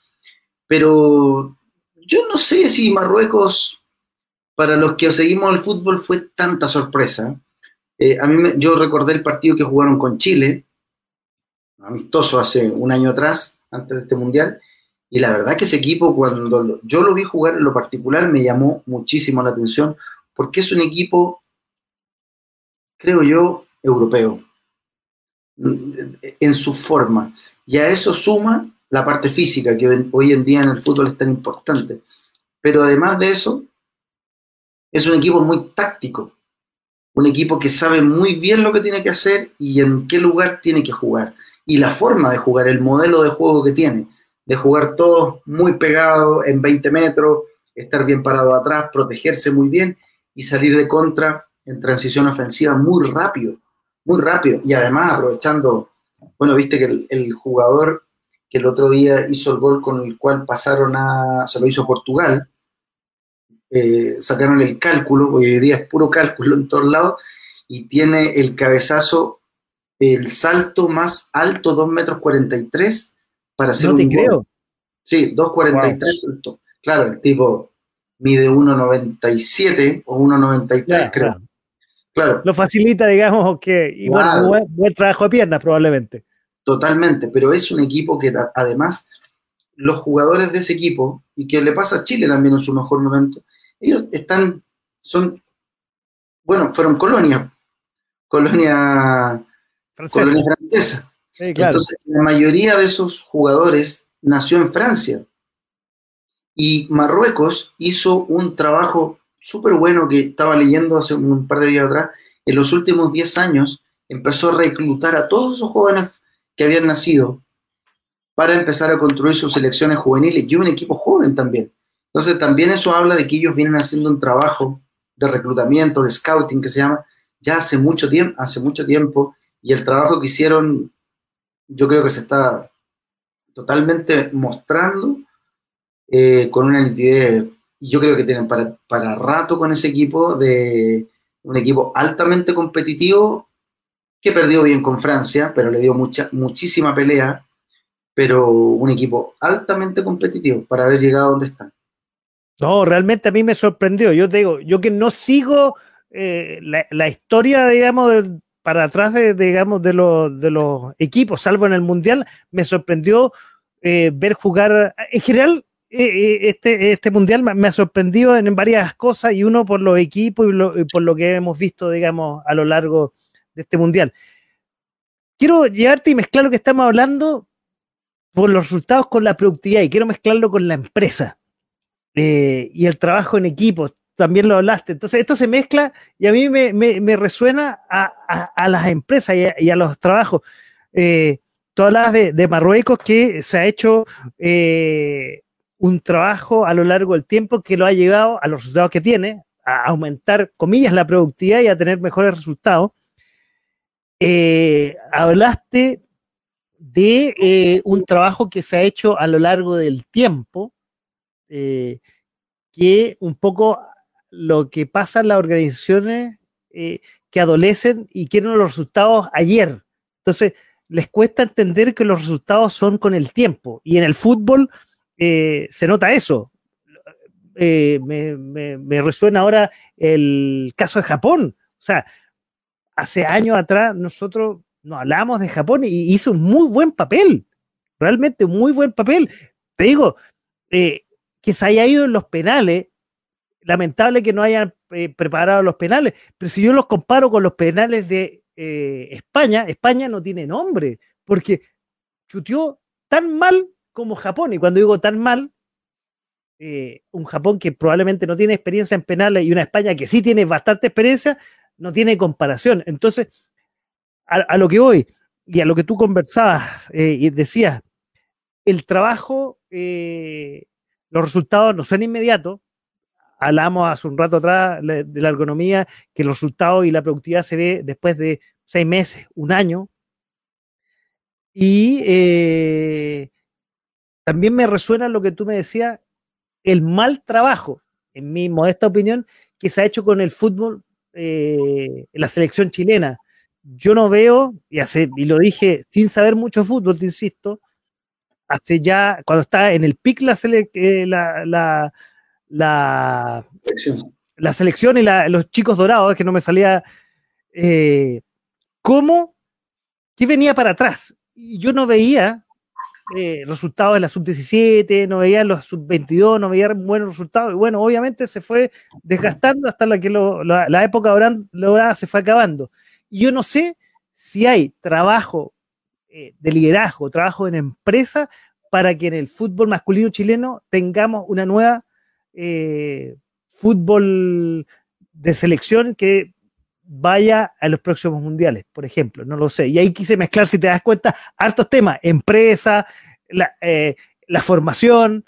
Pero yo no sé si Marruecos, para los que seguimos el fútbol, fue tanta sorpresa. Eh, a mí yo recordé el partido que jugaron con Chile, amistoso hace un año atrás, antes de este mundial, y la verdad que ese equipo, cuando yo lo vi jugar en lo particular, me llamó muchísimo la atención, porque es un equipo, creo yo, europeo, en su forma. Y a eso suma la parte física, que hoy en día en el fútbol es tan importante. Pero además de eso, es un equipo muy táctico, un equipo que sabe muy bien lo que tiene que hacer y en qué lugar tiene que jugar. Y la forma de jugar, el modelo de juego que tiene de jugar todos muy pegados en 20 metros, estar bien parado atrás, protegerse muy bien y salir de contra en transición ofensiva muy rápido, muy rápido. Y además aprovechando, bueno, viste que el, jugador que el otro día hizo el gol con el cual pasaron a, se lo hizo Portugal, eh, sacaron el cálculo, hoy día es puro cálculo en todos lados, y tiene el cabezazo, el salto más alto, 2 metros 43, para hacer no te creo. Sí, 2.43. Claro, el tipo mide 1,97 o 1,93 creo. Claro. Lo facilita, digamos, que y bueno, buen, trabajo de piernas probablemente. Totalmente, pero es un equipo que además los jugadores de ese equipo, y que le pasa a Chile también en su mejor momento, ellos están, son, bueno, fueron colonia, colonia francesa. Colonia francesa. Entonces, la mayoría de esos jugadores nació en Francia. Y Marruecos hizo un trabajo súper bueno que estaba leyendo hace un par de días atrás. En los últimos 10 años empezó a reclutar a todos esos jóvenes que habían nacido para empezar a construir sus selecciones juveniles y un equipo joven también. Entonces también eso habla de que ellos vienen haciendo un trabajo de reclutamiento, de scouting que se llama, ya hace mucho tiempo, hace mucho tiempo, y el trabajo que hicieron yo creo que se está totalmente mostrando eh, con una nitidez, y yo creo que tienen para, para rato con ese equipo de un equipo altamente competitivo que perdió bien con Francia, pero le dio mucha, muchísima pelea, pero un equipo altamente competitivo para haber llegado a donde están. No, realmente a mí me sorprendió. Yo te digo, yo que no sigo eh, la, la, historia, digamos, para atrás de, digamos, de, los, de los equipos, salvo en el Mundial, me sorprendió eh, ver jugar. En general, este, este Mundial me, ha sorprendido en, varias cosas y uno por los equipos y, por lo que hemos visto, digamos, a lo largo de este Mundial. Quiero llevarte y mezclar lo que estamos hablando por los resultados con la productividad y quiero mezclarlo con la empresa y el trabajo en equipo también lo hablaste. Entonces, esto se mezcla y a mí me, resuena a, las empresas y a, los trabajos. Eh, tú hablabas de, Marruecos que se ha hecho eh, un trabajo a lo largo del tiempo que lo ha llegado a los resultados que tiene, a aumentar, comillas, la productividad y a tener mejores resultados. Eh, hablaste de un trabajo que se ha hecho a lo largo del tiempo, que un poco lo que pasa en las organizaciones eh, que adolecen y quieren los resultados ayer. Entonces, les cuesta entender que los resultados son con el tiempo. Y en el fútbol eh, se nota eso. Eh, me, resuena ahora el caso de Japón. O sea, hace años atrás nosotros nos hablamos de Japón y hizo un muy buen papel. Realmente muy buen papel. Te digo, que se haya ido en los penales lamentable que no hayan eh, preparado los penales, pero si yo los comparo con los penales de eh, España, España no tiene nombre, porque chuteó tan mal como Japón, y cuando digo tan mal, eh, un Japón que probablemente no tiene experiencia en penales y una España que sí tiene bastante experiencia, no tiene comparación. Entonces, a, lo que voy y a lo que tú conversabas y decías, el trabajo, los resultados no son inmediatos, hablamos hace un rato atrás de la ergonomía, que el resultado y la productividad se ve después de seis meses, un año. Y eh, también me resuena lo que tú me decías, el mal trabajo, en mi modesta opinión, que se ha hecho con el fútbol, eh, la selección chilena. Yo no veo, y, hace, y lo dije sin saber mucho fútbol, te insisto, hace ya, cuando está en el pic la, eh, la la selección, la selección y los chicos dorados, que no me salía eh, cómo, que venía para atrás. Y yo no veía eh, resultados de la sub-17, no veía los sub-22, no veía buenos resultados. Y bueno, obviamente se fue desgastando hasta la que la, época dorada se fue acabando. Y yo no sé si hay trabajo eh, de liderazgo, trabajo en empresa para que en el fútbol masculino chileno tengamos una nueva eh, fútbol de selección que vaya a los próximos mundiales, por ejemplo, no lo sé. Y ahí quise mezclar, si te das cuenta, hartos temas, empresa, la, eh, formación,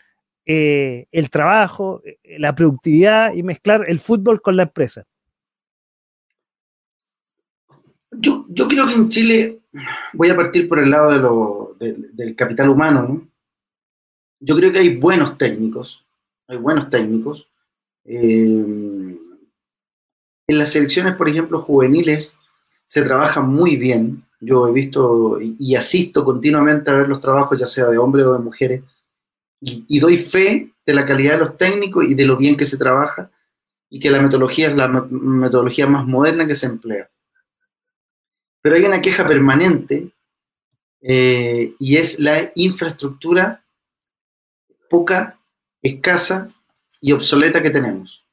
eh, el trabajo, la productividad y mezclar el fútbol con la empresa. Yo, creo que en Chile, voy a partir por el lado del capital humano, Yo creo que hay buenos técnicos, hay buenos técnicos. Eh, en las selecciones, por ejemplo, juveniles, se trabaja muy bien. Yo he visto y, asisto continuamente a ver los trabajos, ya sea de hombres o de mujeres, y, doy fe de la calidad de los técnicos y de lo bien que se trabaja y que la metodología es la metodología más moderna que se emplea. Pero hay una queja permanente eh, y es la infraestructura poca, escasa y obsoleta que tenemos.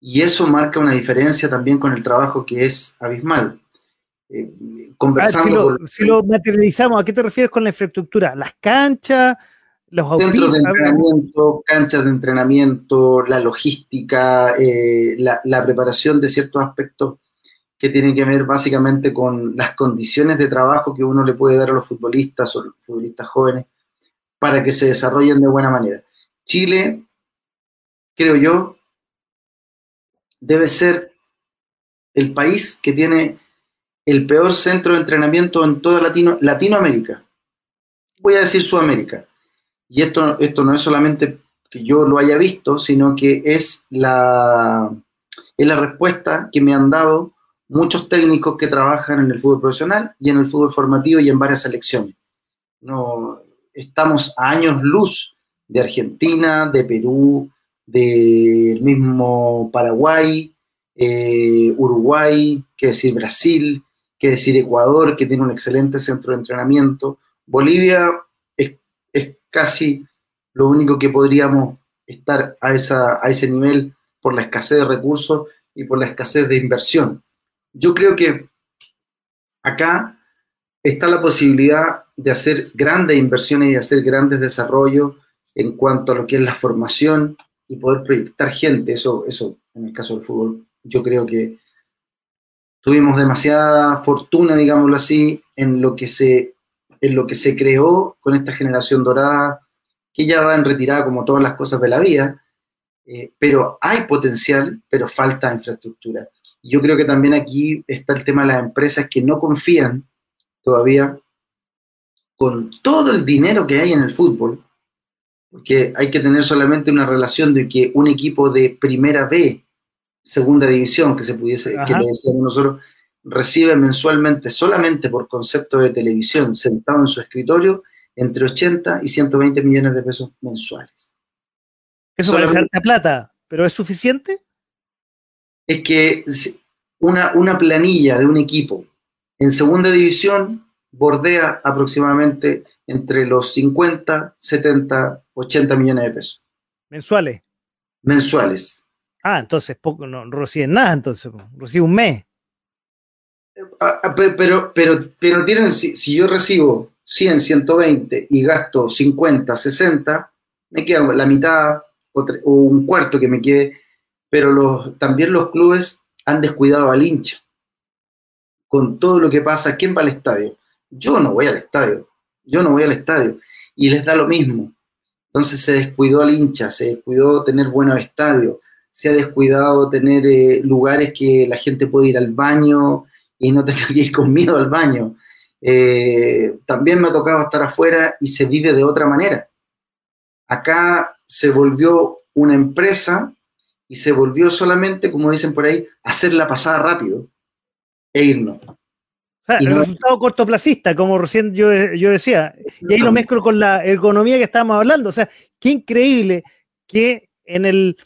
Y eso marca una diferencia también con el trabajo que es abismal. Eh, conversando ah, si, lo, materializamos, ¿a qué te refieres con la infraestructura? ¿Las canchas? Los centros de entrenamiento, canchas de entrenamiento, la logística, eh, la, preparación de ciertos aspectos que tienen que ver básicamente con las condiciones de trabajo que uno le puede dar a los futbolistas o los futbolistas jóvenes para que se desarrollen de buena manera. Chile, creo yo, debe ser el país que tiene el peor centro de entrenamiento en toda Latino, Latinoamérica. Voy a decir Sudamérica. Y esto, esto no es solamente que yo lo haya visto, sino que es la, es la respuesta que me han dado muchos técnicos que trabajan en el fútbol profesional y en el fútbol formativo y en varias selecciones. No, estamos a años luz de Argentina, de Perú, del mismo Paraguay, eh, Uruguay, que decir Brasil, que decir Ecuador, que tiene un excelente centro de entrenamiento. Bolivia es, casi lo único que podríamos estar a, esa, a ese nivel por la escasez de recursos y por la escasez de inversión. Yo creo que acá está la posibilidad de hacer grandes inversiones y hacer grandes desarrollos en cuanto a lo que es la formación y poder proyectar gente. Eso, eso en el caso del fútbol, yo creo que tuvimos demasiada fortuna, digámoslo así, en lo que se, en lo que se creó con esta generación dorada, que ya va en retirada como todas las cosas de la vida, eh, pero hay potencial, pero falta infraestructura. Yo creo que también aquí está el tema de las empresas que no confían todavía con todo el dinero que hay en el fútbol, porque hay que tener solamente una relación de que un equipo de primera B, segunda división, que se pudiese, que le decíamos nosotros, recibe mensualmente, solamente por concepto de televisión, sentado en su escritorio, entre 80 y 120 millones de pesos mensuales. Eso parece alta plata, pero ¿es suficiente? Es que una, una planilla de un equipo en segunda división bordea aproximadamente entre los 50, 70, 80 millones de pesos. ¿Mensuales? Mensuales. Ah, entonces poco, no, reciben nada, entonces, recibe un mes. Ah, ah, pero, pero, pero tienen, si, yo recibo 100, 120 y gasto 50, 60, me queda la mitad o, un cuarto que me quede, pero los, también los clubes han descuidado al hincha con todo lo que pasa. ¿Quién va al estadio? Yo no voy al estadio, yo no voy al estadio. Y les da lo mismo. Entonces se descuidó al hincha, se descuidó tener buenos estadios, se ha descuidado tener eh, lugares que la gente puede ir al baño y no tenga que ir con miedo al baño. Eh, también me ha tocado estar afuera y se vive de otra manera. Acá se volvió una empresa y se volvió solamente, como dicen por ahí, hacer la pasada rápido e irnos el resultado cortoplacista, como recién yo, decía. Y ahí lo mezclo con la ergonomía que estábamos hablando. O sea, qué increíble que en el,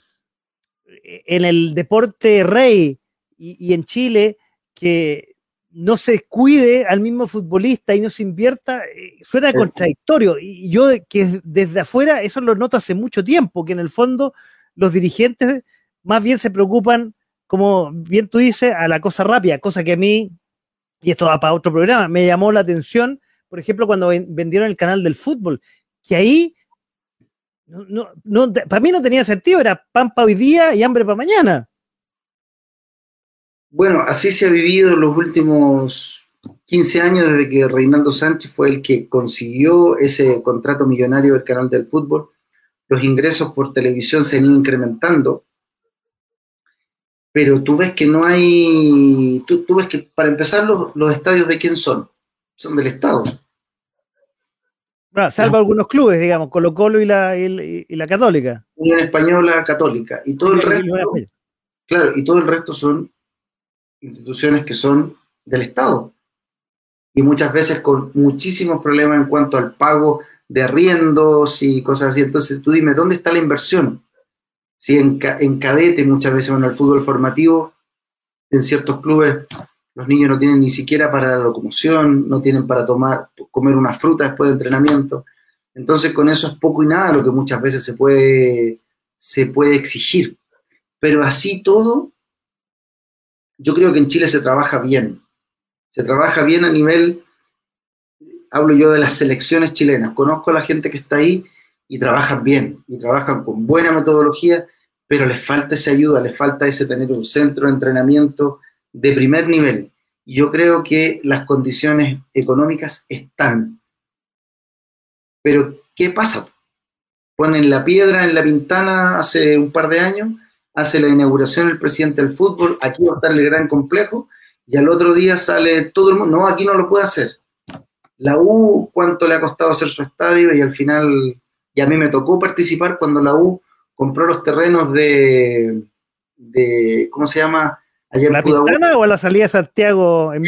en el deporte rey y, en Chile, que no se cuide al mismo futbolista y no se invierta, eh, suena contradictorio. Y yo que desde afuera eso lo noto hace mucho tiempo, que en el fondo los dirigentes más bien se preocupan, como bien tú dices, a la cosa rápida, cosa que a mí y esto va para otro programa, me llamó la atención, por ejemplo, cuando vendieron el canal del fútbol, que ahí, no, para mí no tenía sentido, era pan para hoy día y hambre para mañana. Bueno, así se ha vivido los últimos 15 años desde que Reinaldo Sánchez fue el que consiguió ese contrato millonario del canal del fútbol. Los ingresos por televisión se han ido incrementando pero tú ves que no hay, tú, ves que para empezar los, estadios de quién son, son del Estado. Ah, salvo algunos clubes, digamos, Colo Colo y la, y, la Católica. Unión Española Católica. Y todo el resto, claro, y todo el resto son instituciones que son del Estado. Y muchas veces con muchísimos problemas en cuanto al pago de arriendos y cosas así. Entonces tú dime, ¿dónde está la inversión? Si en, en cadete muchas veces, bueno, el fútbol formativo, en ciertos clubes los niños no tienen ni siquiera para la locomoción, no tienen para tomar, comer una fruta después de entrenamiento. Entonces con eso es poco y nada lo que muchas veces se puede, se puede exigir. Pero así todo, yo creo que en Chile se trabaja bien. Se trabaja bien a nivel, hablo yo de las selecciones chilenas, conozco a la gente que está ahí y trabajan bien, y trabajan con buena metodología, pero les falta esa ayuda, les falta ese tener un centro de entrenamiento de primer nivel. Yo creo que las condiciones económicas están. Pero, ¿qué pasa? Ponen la piedra en la ventana hace un par de años, hace la inauguración el presidente del fútbol, aquí va a estar el gran complejo, y al otro día sale todo el mundo, no, aquí no lo puede hacer. La U, ¿cuánto le ha costado hacer su estadio? Y al final, y a mí me tocó participar cuando la U compró los terrenos de, de ¿cómo se llama? ¿La Pintana o la salida de Santiago? En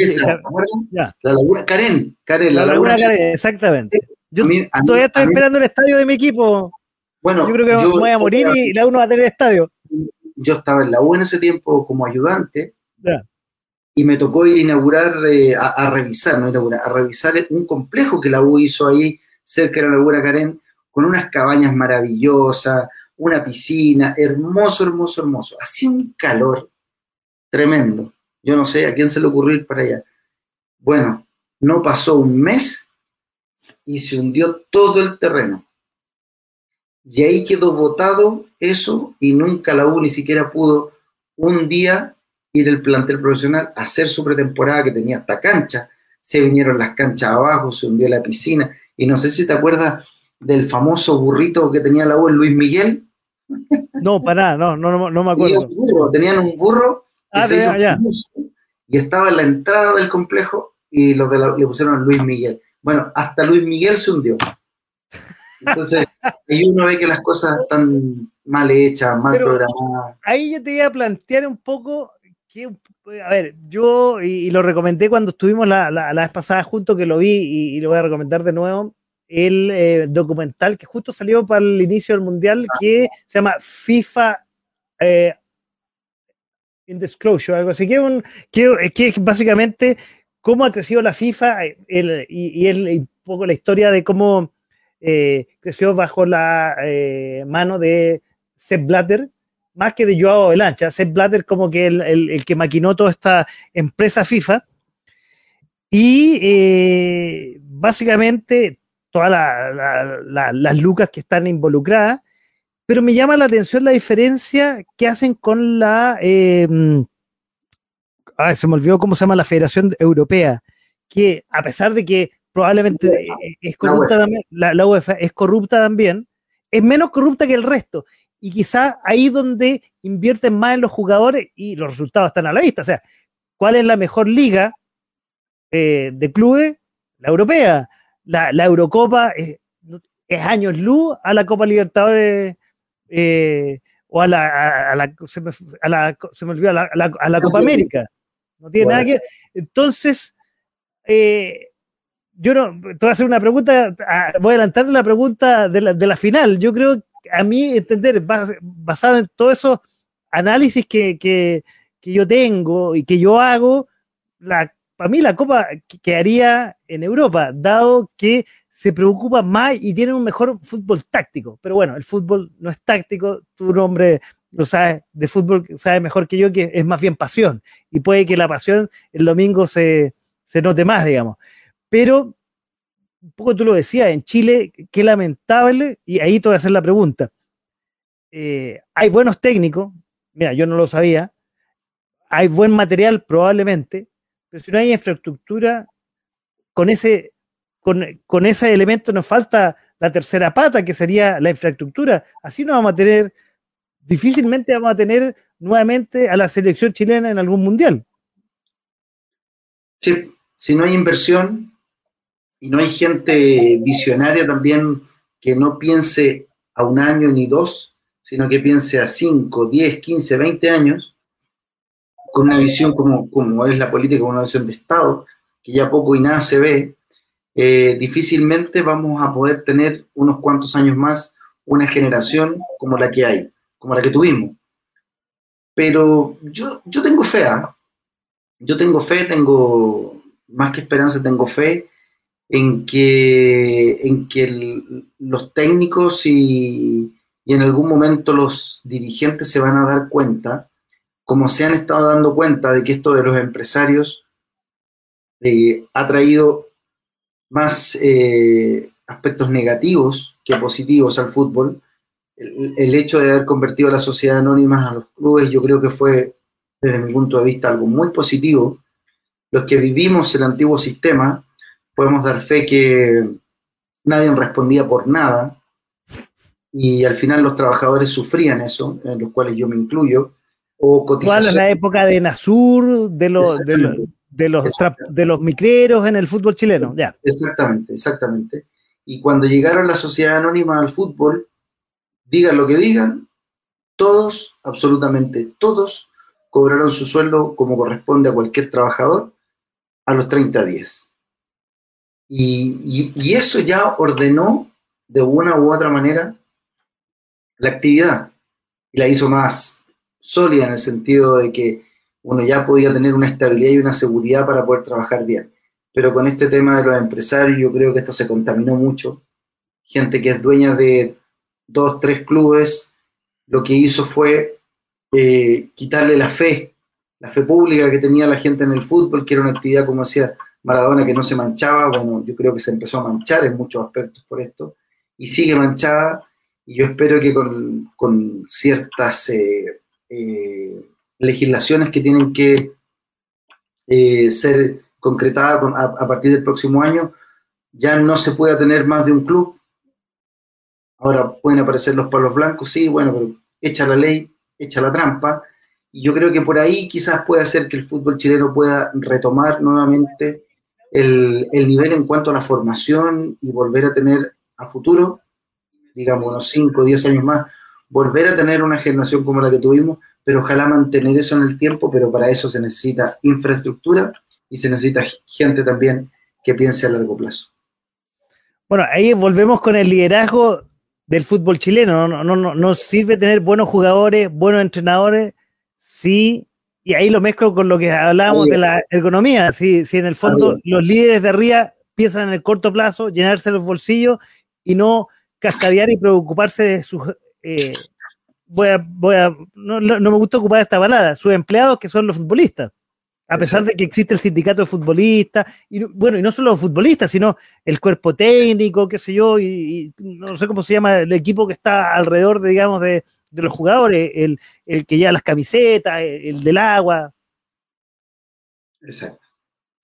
La Laguna Karen. la, Laguna, Karen, exactamente. Yo todavía estoy esperando el estadio de mi equipo. Bueno, yo creo que voy a morir y la uno va a tener estadio. Yo estaba en la U en ese tiempo como ayudante y me tocó inaugurar, eh, a, revisar, no inaugurar, a revisar un complejo que la U hizo ahí cerca de la Laguna Karen con unas cabañas maravillosas, una piscina, hermoso, hermoso, hermoso. Hacía un calor tremendo. Yo no sé a quién se le ocurrió ir para allá. Bueno, no pasó un mes y se hundió todo el terreno. Y ahí quedó votado eso y nunca la U ni siquiera pudo un día ir el plantel profesional a hacer su pretemporada que tenía hasta cancha. Se vinieron las canchas abajo, se hundió la piscina. Y no sé si te acuerdas del famoso burrito que tenía la en Luis Miguel. No, para no, no, no, me acuerdo. Tenían un burro Ah, y estaba en la entrada del complejo y los de le pusieron Luis Miguel. Bueno, hasta Luis Miguel se hundió. Entonces, ahí uno ve que las cosas están mal hechas, mal programadas. Ahí yo te iba a plantear un poco que, a ver, yo, y, lo recomendé cuando estuvimos la, la, vez pasada juntos, que lo vi y, lo voy a recomendar de nuevo, el eh, documental que justo salió para el inicio del Mundial, que se llama FIFA eh, in disclosure, algo así, que, un, que, que es básicamente cómo ha crecido la FIFA y, es un poco la historia de cómo eh, creció bajo la eh, mano de Sepp Blatter, más que de Joao Belancha, Sepp Blatter como que el, el, que maquinó toda esta empresa FIFA. Y eh, básicamente todas las lucas que están involucradas pero me llama la atención la diferencia que hacen con la. Eh, se me olvidó cómo se llama la Federación Europea, que a pesar de que probablemente es corrupta también, la, UEFA es corrupta también, es menos corrupta que el resto. Y quizá ahí donde invierten más en los jugadores y los resultados están a la vista. O sea, ¿cuál es la mejor liga eh, de clubes? La europea. La, Eurocopa es, años luz a la Copa Libertadores eh, o a la, a, la, se me, la, se me olvidó, a la, la, Copa América. No tiene nada que Entonces, eh, yo no, te voy a hacer una pregunta, voy a adelantar la pregunta de la, de la final. Yo creo, a mí entender, basado en todos esos análisis que, que, que yo tengo y que yo hago, la, para mí la Copa quedaría en Europa, dado que se preocupa más y tiene un mejor fútbol táctico. Pero bueno, el fútbol no es táctico, tu nombre lo sabes de fútbol, sabes mejor que yo que es más bien pasión. Y puede que la pasión el domingo se, se note más, digamos. Pero, un poco tú lo decías, en Chile, qué lamentable, y ahí te voy a hacer la pregunta. Eh, hay buenos técnicos, mira, yo no lo sabía, hay buen material probablemente, pero si no hay infraestructura, con ese con, ese elemento nos falta la tercera pata, que sería la infraestructura. Así no vamos a tener, difícilmente vamos a tener nuevamente a la selección chilena en algún mundial. Sí, si no hay inversión y no hay gente visionaria también que no piense a un año ni dos, sino que piense a cinco, diez, quince, veinte años, con una visión como, como es la política, una visión de Estado, que ya poco y nada se ve, eh, difícilmente vamos a poder tener unos cuantos años más una generación como la que hay, como la que tuvimos. Pero yo, yo tengo fe, ¿ah? yo tengo fe, tengo más que esperanza, tengo fe en que, en que los técnicos y, y en algún momento los dirigentes se van a dar cuenta, como se han estado dando cuenta de que esto de los empresarios eh, ha traído más eh, aspectos negativos que positivos al fútbol. El, hecho de haber convertido a la sociedad anónima a los clubes, yo creo que fue, desde mi punto de vista, algo muy positivo. Los que vivimos el antiguo sistema, podemos dar fe que nadie respondía por nada y al final los trabajadores sufrían eso, en los cuales yo me incluyo. O ¿Cuál es la época de Nasur, de los, de los, de los micreros en el fútbol chileno. Ya. Exactamente, exactamente. Y cuando llegaron la sociedad anónima al fútbol, digan lo que digan, todos, absolutamente todos, cobraron su sueldo como corresponde a cualquier trabajador a los 30 días. Y, y, eso ya ordenó de una u otra manera la actividad y la hizo más sólida en el sentido de que uno ya podía tener una estabilidad y una seguridad para poder trabajar bien. Pero con este tema de los empresarios, yo creo que esto se contaminó mucho. Gente que es dueña de dos, tres clubes, lo que hizo fue eh, quitarle la fe, la fe pública que tenía la gente en el fútbol, que era una actividad, como decía Maradona, que no se manchaba. Bueno, yo creo que se empezó a manchar en muchos aspectos por esto, y sigue manchada, y yo espero que con, ciertas eh, eh, legislaciones que tienen que eh, ser concretadas a, partir del próximo año, ya no se pueda tener más de un club. Ahora pueden aparecer los palos blancos, sí, bueno, pero echa la ley, echa la trampa. Y yo creo que por ahí quizás pueda hacer que el fútbol chileno pueda retomar nuevamente el, el nivel en cuanto a la formación y volver a tener a futuro, digamos unos 5 o 10 años más, volver a tener una generación como la que tuvimos, pero ojalá mantener eso en el tiempo, pero para eso se necesita infraestructura y se necesita gente también que piense a largo plazo. Bueno, ahí volvemos con el liderazgo del fútbol chileno. No, no, no, sirve tener buenos jugadores, buenos entrenadores, sí, y ahí lo mezclo con lo que hablábamos de la ergonomía. Si, si en el fondo los líderes de arriba piensan en el corto plazo, llenarse los bolsillos y no cascadear y preocuparse de sus eh, voy a, voy a, no, me gusta ocupar esta palabra, sus empleados que son los futbolistas. A pesar de que existe el sindicato de futbolistas, y bueno, y no solo los futbolistas, sino el cuerpo técnico, qué sé yo, y, no sé cómo se llama el equipo que está alrededor, de, digamos, de, los jugadores, el, que lleva las camisetas, el, del agua. Exacto.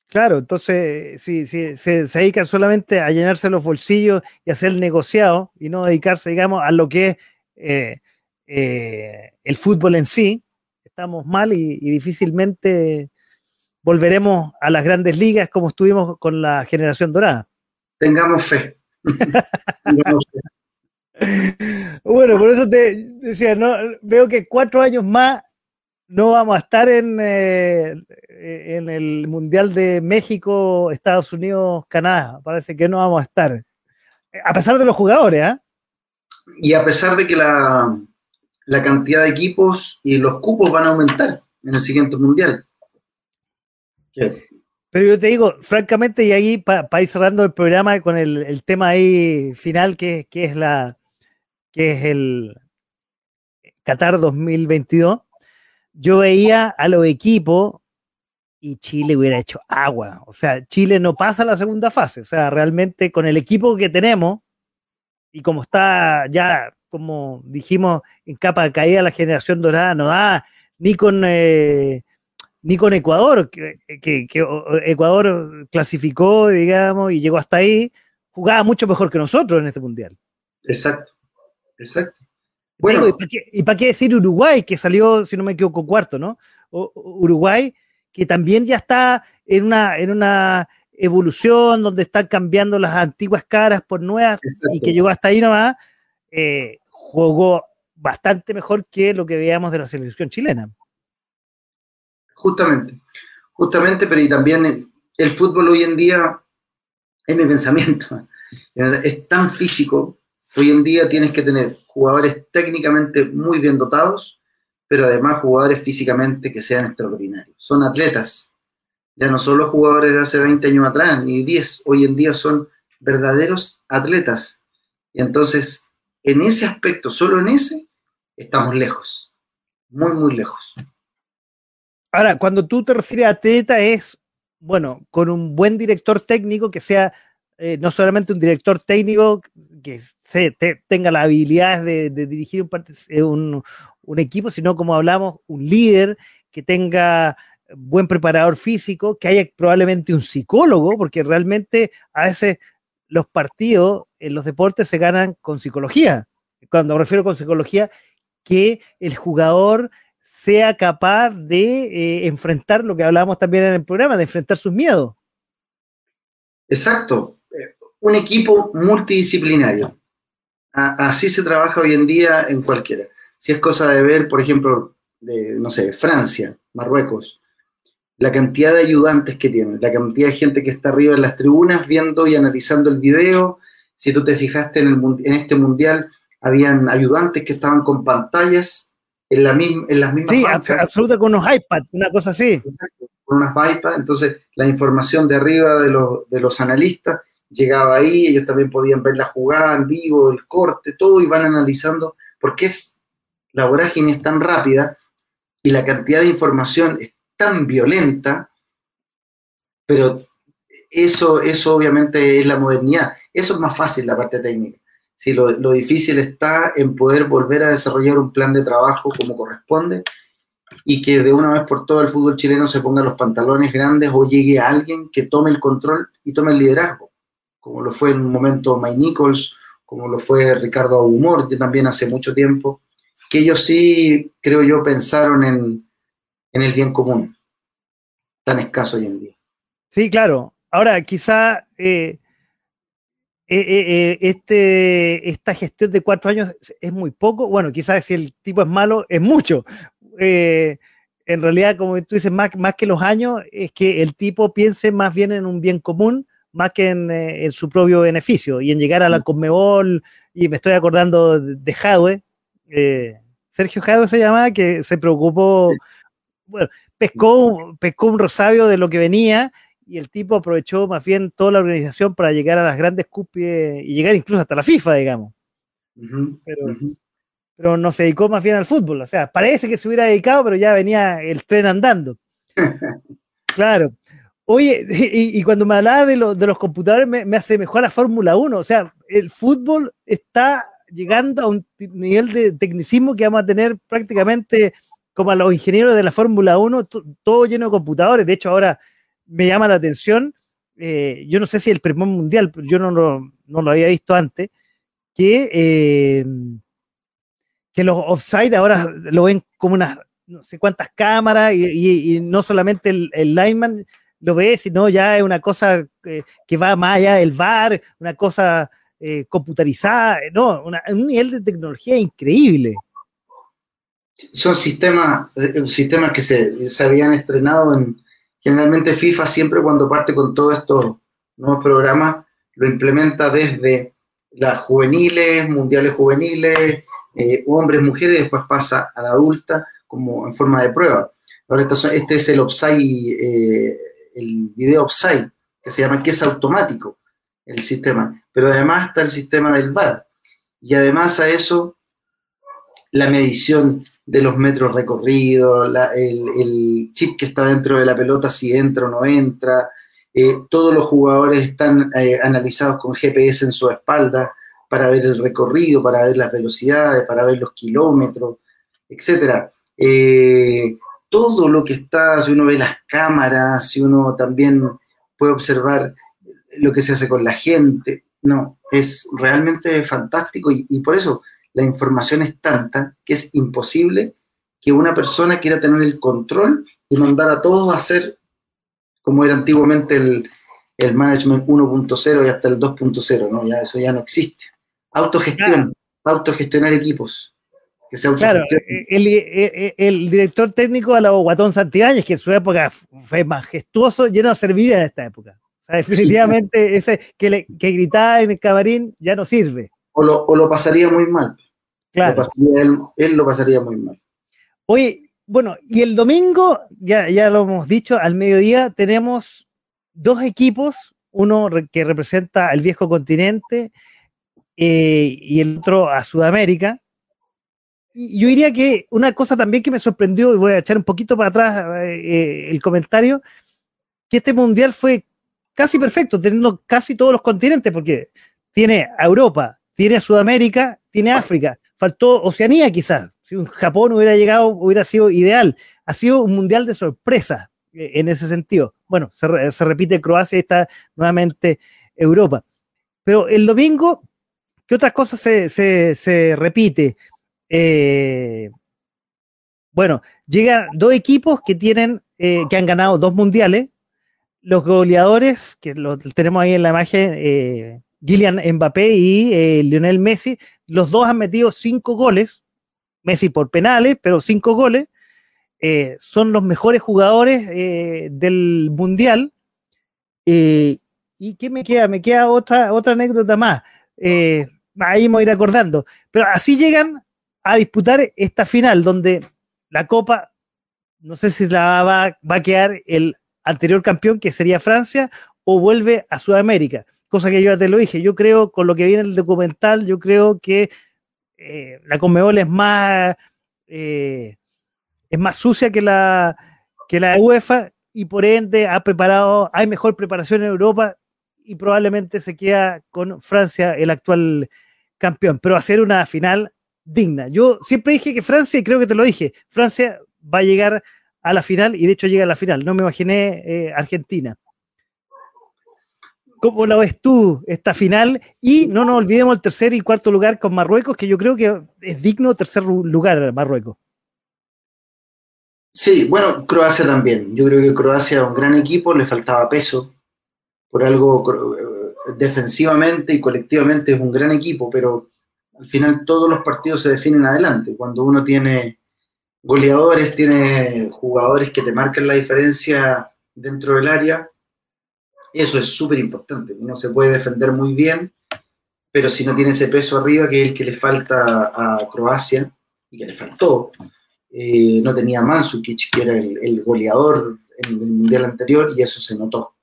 Claro, entonces, si, se, se, dedican solamente a llenarse los bolsillos y hacer el negociado, y no dedicarse, digamos, a lo que es eh, eh, el fútbol en sí, estamos mal y, difícilmente volveremos a las grandes ligas como estuvimos con la generación dorada. Tengamos fe. bueno, por eso te decía, no, veo que cuatro años más no vamos a estar en, eh, en el Mundial de México, Estados Unidos, Canadá. Parece que no vamos a estar. A pesar de los jugadores, ¿ah? Y a pesar de que la, la cantidad de equipos y los cupos van a aumentar en el siguiente mundial. Pero yo te digo, francamente, y ahí para ir cerrando el programa con el, tema ahí final, que, que, es la que es el Qatar 2022, yo veía a los equipos y Chile hubiera hecho agua. O sea, Chile no pasa a la segunda fase. O sea, realmente con el equipo que tenemos y como está ya como dijimos, en capa de caída la generación dorada no da ni con, eh, ni con Ecuador, que, Ecuador clasificó, digamos, y llegó hasta ahí, jugaba mucho mejor que nosotros en este mundial. Exacto, exacto. Bueno, ¿y para qué, decir Uruguay, que salió, si no me equivoco, cuarto, ¿no? Uruguay, que también ya está en una, en una evolución donde están cambiando las antiguas caras por nuevas y que llegó hasta ahí nomás, eh, jugó bastante mejor que lo que veíamos de la selección chilena. Justamente, justamente, pero y también el fútbol hoy en día es mi pensamiento. Es tan físico. Hoy en día tienes que tener jugadores técnicamente muy bien dotados, pero además jugadores físicamente que sean extraordinarios. Son atletas. Ya no son los jugadores de hace 20 años atrás, ni 10. Hoy en día son verdaderos atletas. Y entonces, en ese aspecto, solo en ese, estamos lejos. Muy, muy lejos. Ahora, cuando tú te refieres a atleta, es, bueno, con un buen director técnico que sea eh, no solamente un director técnico que tenga la habilidad de, dirigir eh, un, equipo, sino como hablamos, un líder que tenga buen preparador físico, que haya probablemente un psicólogo, porque realmente a veces los partidos en los deportes se ganan con psicología. Cuando me refiero con psicología, que el jugador sea capaz de eh, enfrentar lo que hablábamos también en el programa, de enfrentar sus miedos. Exacto un equipo multidisciplinario. así se trabaja hoy en día en cualquiera. Si es cosa de ver, por ejemplo, de, no sé, Francia, Marruecos, la cantidad de ayudantes que tienen, la cantidad de gente que está arriba en las tribunas viendo y analizando el video. Si tú te fijaste en, este mundial, habían ayudantes que estaban con pantallas en, la en las mismas Sí, absoluta con unos iPads, una cosa así. con unas iPads, entonces la información de arriba de, de los analistas llegaba ahí, ellos también podían ver la jugada en vivo, el corte, todo, y van analizando, porque es, la vorágine es tan rápida y la cantidad de información es tan violenta, pero eso, eso obviamente es la modernidad. Eso es más fácil, la parte técnica. Si lo, lo difícil está en poder volver a desarrollar un plan de trabajo como corresponde y que de una vez por todo el fútbol chileno se ponga los pantalones grandes o llegue a alguien que tome el control y tome el liderazgo como lo fue en un momento Mike Nichols, como lo fue Ricardo Aumor también hace mucho tiempo, que ellos sí, creo yo, pensaron en, el bien común, tan escaso hoy en día. Sí, claro. Ahora, quizá eh, eh, eh, este, esta gestión de cuatro años es muy poco. Bueno, quizás si el tipo es malo, es mucho. en realidad, como tú dices, más, más que los años, es que el tipo piense más bien en un bien común más que eh, en, su propio beneficio y en llegar a la mm. Conmebol, y me estoy acordando de Jadwe, eh, Sergio Jadwe se llamaba, que se preocupó, bueno, pescó, pescó un rosabio de lo que venía y el tipo aprovechó más bien toda la organización para llegar a las grandes cúspides y llegar incluso hasta la FIFA, digamos. pero, pero no se dedicó más bien al fútbol, o sea, parece que se hubiera dedicado, pero ya venía el tren andando. claro. Oye, y, cuando me hablaba de, los computadores, me, hace mejor la Fórmula 1. O sea, el fútbol está llegando a un nivel de tecnicismo que vamos a tener prácticamente como a los ingenieros de la Fórmula 1, todo lleno de computadores. De hecho, ahora me llama la atención, eh, yo no sé si el primer mundial, yo no lo, había visto antes, que, eh, que los offside ahora lo ven como unas no sé cuántas cámaras y, no solamente el, el lineman, lo ves, sino ya es una cosa que, va más allá del VAR, una cosa eh, computarizada, no, un nivel de tecnología increíble. Son sistemas, eh, sistemas que se, se, habían estrenado en, generalmente FIFA siempre cuando parte con todos estos nuevos programas, lo implementa desde las juveniles, mundiales juveniles, eh, hombres, mujeres, y después pasa a la adulta como en forma de prueba. Ahora, este es el Opsai el video offside, que se llama que es automático el sistema, pero además está el sistema del VAR. Y además a eso, la medición de los metros recorridos, el, chip que está dentro de la pelota, si entra o no entra, eh, todos los jugadores están eh, analizados con GPS en su espalda para ver el recorrido, para ver las velocidades, para ver los kilómetros, etc todo lo que está, si uno ve las cámaras, si uno también puede observar lo que se hace con la gente, no, es realmente fantástico y, por eso la información es tanta que es imposible que una persona quiera tener el control y mandar a todos a hacer como era antiguamente el, el management 1.0 y hasta el 2.0, ¿no? Ya eso ya no existe. Autogestión, autogestionar equipos claro, eh, eh, eh, el, director técnico de la Guatón Santibáñez, que en su época fue majestuoso, lleno de servir en esta época. O definitivamente ese que, le, que gritaba en el camarín ya no sirve. O lo, o lo pasaría muy mal. Claro. él, lo pasaría muy mal. Oye, bueno, y el domingo, ya, ya lo hemos dicho, al mediodía tenemos dos equipos, uno que representa al viejo continente eh, y el otro a Sudamérica. Y yo diría que una cosa también que me sorprendió, y voy a echar un poquito para atrás eh, el comentario, que este mundial fue casi perfecto, teniendo casi todos los continentes, porque tiene a Europa, tiene Sudamérica, tiene África, faltó Oceanía quizás. Si un Japón hubiera llegado, hubiera sido ideal. Ha sido un mundial de sorpresa eh, en ese sentido. Bueno, se, repite Croacia y está nuevamente Europa. Pero el domingo, ¿qué otras cosas se, repite? Eh, bueno, llegan dos equipos que tienen, eh, que han ganado dos mundiales. Los goleadores, que los tenemos ahí en la imagen, Gillian Mbappé y eh, Lionel Messi, los dos han metido cinco goles, Messi por penales, pero cinco goles, eh, son los mejores jugadores eh, del Mundial. ¿Y qué me queda? Me queda otra, otra anécdota más. ahí me voy a ir acordando. Pero así llegan a disputar esta final, donde la Copa, no sé si la va, va a quedar el anterior campeón, que sería Francia, o vuelve a Sudamérica cosa que yo ya te lo dije, yo creo, con lo que viene el documental, yo creo que eh, la Conmebol es más, eh, es más sucia que la, que la UEFA y por ende ha preparado, hay mejor preparación en Europa y probablemente se queda con Francia el actual campeón, pero ser una final digna. Yo siempre dije que Francia, y creo que te lo dije, Francia va a llegar a la final y de hecho llega a la final, no me imaginé eh, Argentina. ¿Cómo la ves tú esta final? Y no nos olvidemos el tercer y cuarto lugar con Marruecos, que yo creo que es digno tercer lugar Marruecos. Sí, bueno, Croacia también. Yo creo que Croacia es un gran equipo, le faltaba peso. Por algo, eh, defensivamente y colectivamente es un gran equipo, pero al final todos los partidos se definen adelante. Cuando uno tiene goleadores, tiene jugadores que te marcan la diferencia dentro del área, eso es súper importante. Uno se puede defender muy bien, pero si no tiene ese peso arriba, que es el que le falta a Croacia, y que le faltó, eh, no tenía Mansukic, que era el, goleador en el mundial anterior, y eso se notó.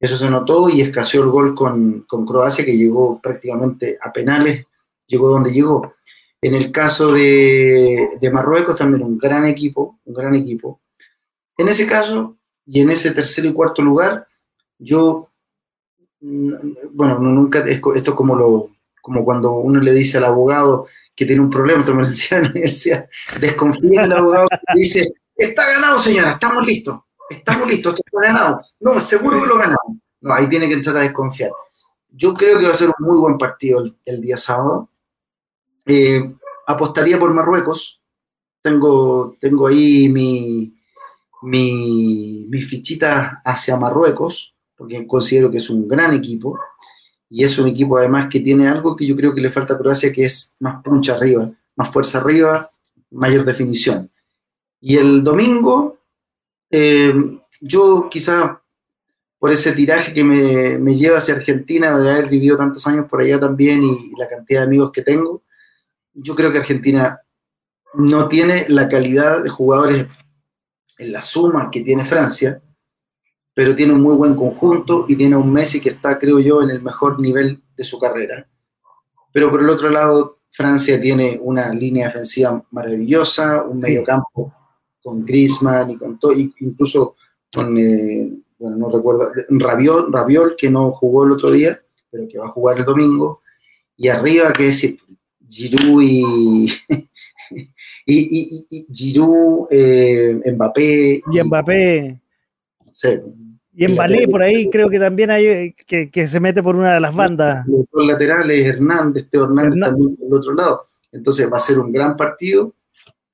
Eso se notó y escaseó el gol con, Croacia, que llegó prácticamente a penales, llegó donde llegó. En el caso de, de Marruecos, también un gran equipo, un gran equipo. En ese caso, y en ese tercer y cuarto lugar, yo, mm, bueno, nunca, esto como, lo, como cuando uno le dice al abogado que tiene un problema, esto me decía en la universidad, desconfía del abogado que dice, está ganado señora, estamos listos, estamos listos, esto está ganado. No, seguro que lo ganamos. No, ahí tiene que empezar a desconfiar. Yo creo que va a ser un muy buen partido el, día sábado. Eh, apostaría por Marruecos. Tengo, tengo ahí mi, mi, mi fichita hacia Marruecos porque considero que es un gran equipo y es un equipo además que tiene algo que yo creo que le falta a Croacia, que es más puncha arriba, más fuerza arriba, mayor definición. Y el domingo, eh, yo quizá por ese tiraje que me, me, lleva hacia Argentina, de haber vivido tantos años por allá también y, la cantidad de amigos que tengo, yo creo que Argentina no tiene la calidad de jugadores en la suma que tiene Francia, pero tiene un muy buen conjunto y tiene un Messi que está, creo yo, en el mejor nivel de su carrera. Pero por el otro lado, Francia tiene una línea defensiva maravillosa, un medio campo con Griezmann y con todo, incluso con, eh, bueno, no recuerdo, Rabiol, Rabiol, que no jugó el otro día, pero que va a jugar el domingo, y arriba que es Giroud y, y, y, Giroud, eh, Mbappé. Y Mbappé. Y en Ballet por ahí creo que también hay eh, que, se mete por una de las bandas. Los laterales, Hernández, Teo Hernández, también por el otro lado. Entonces va a ser un gran partido.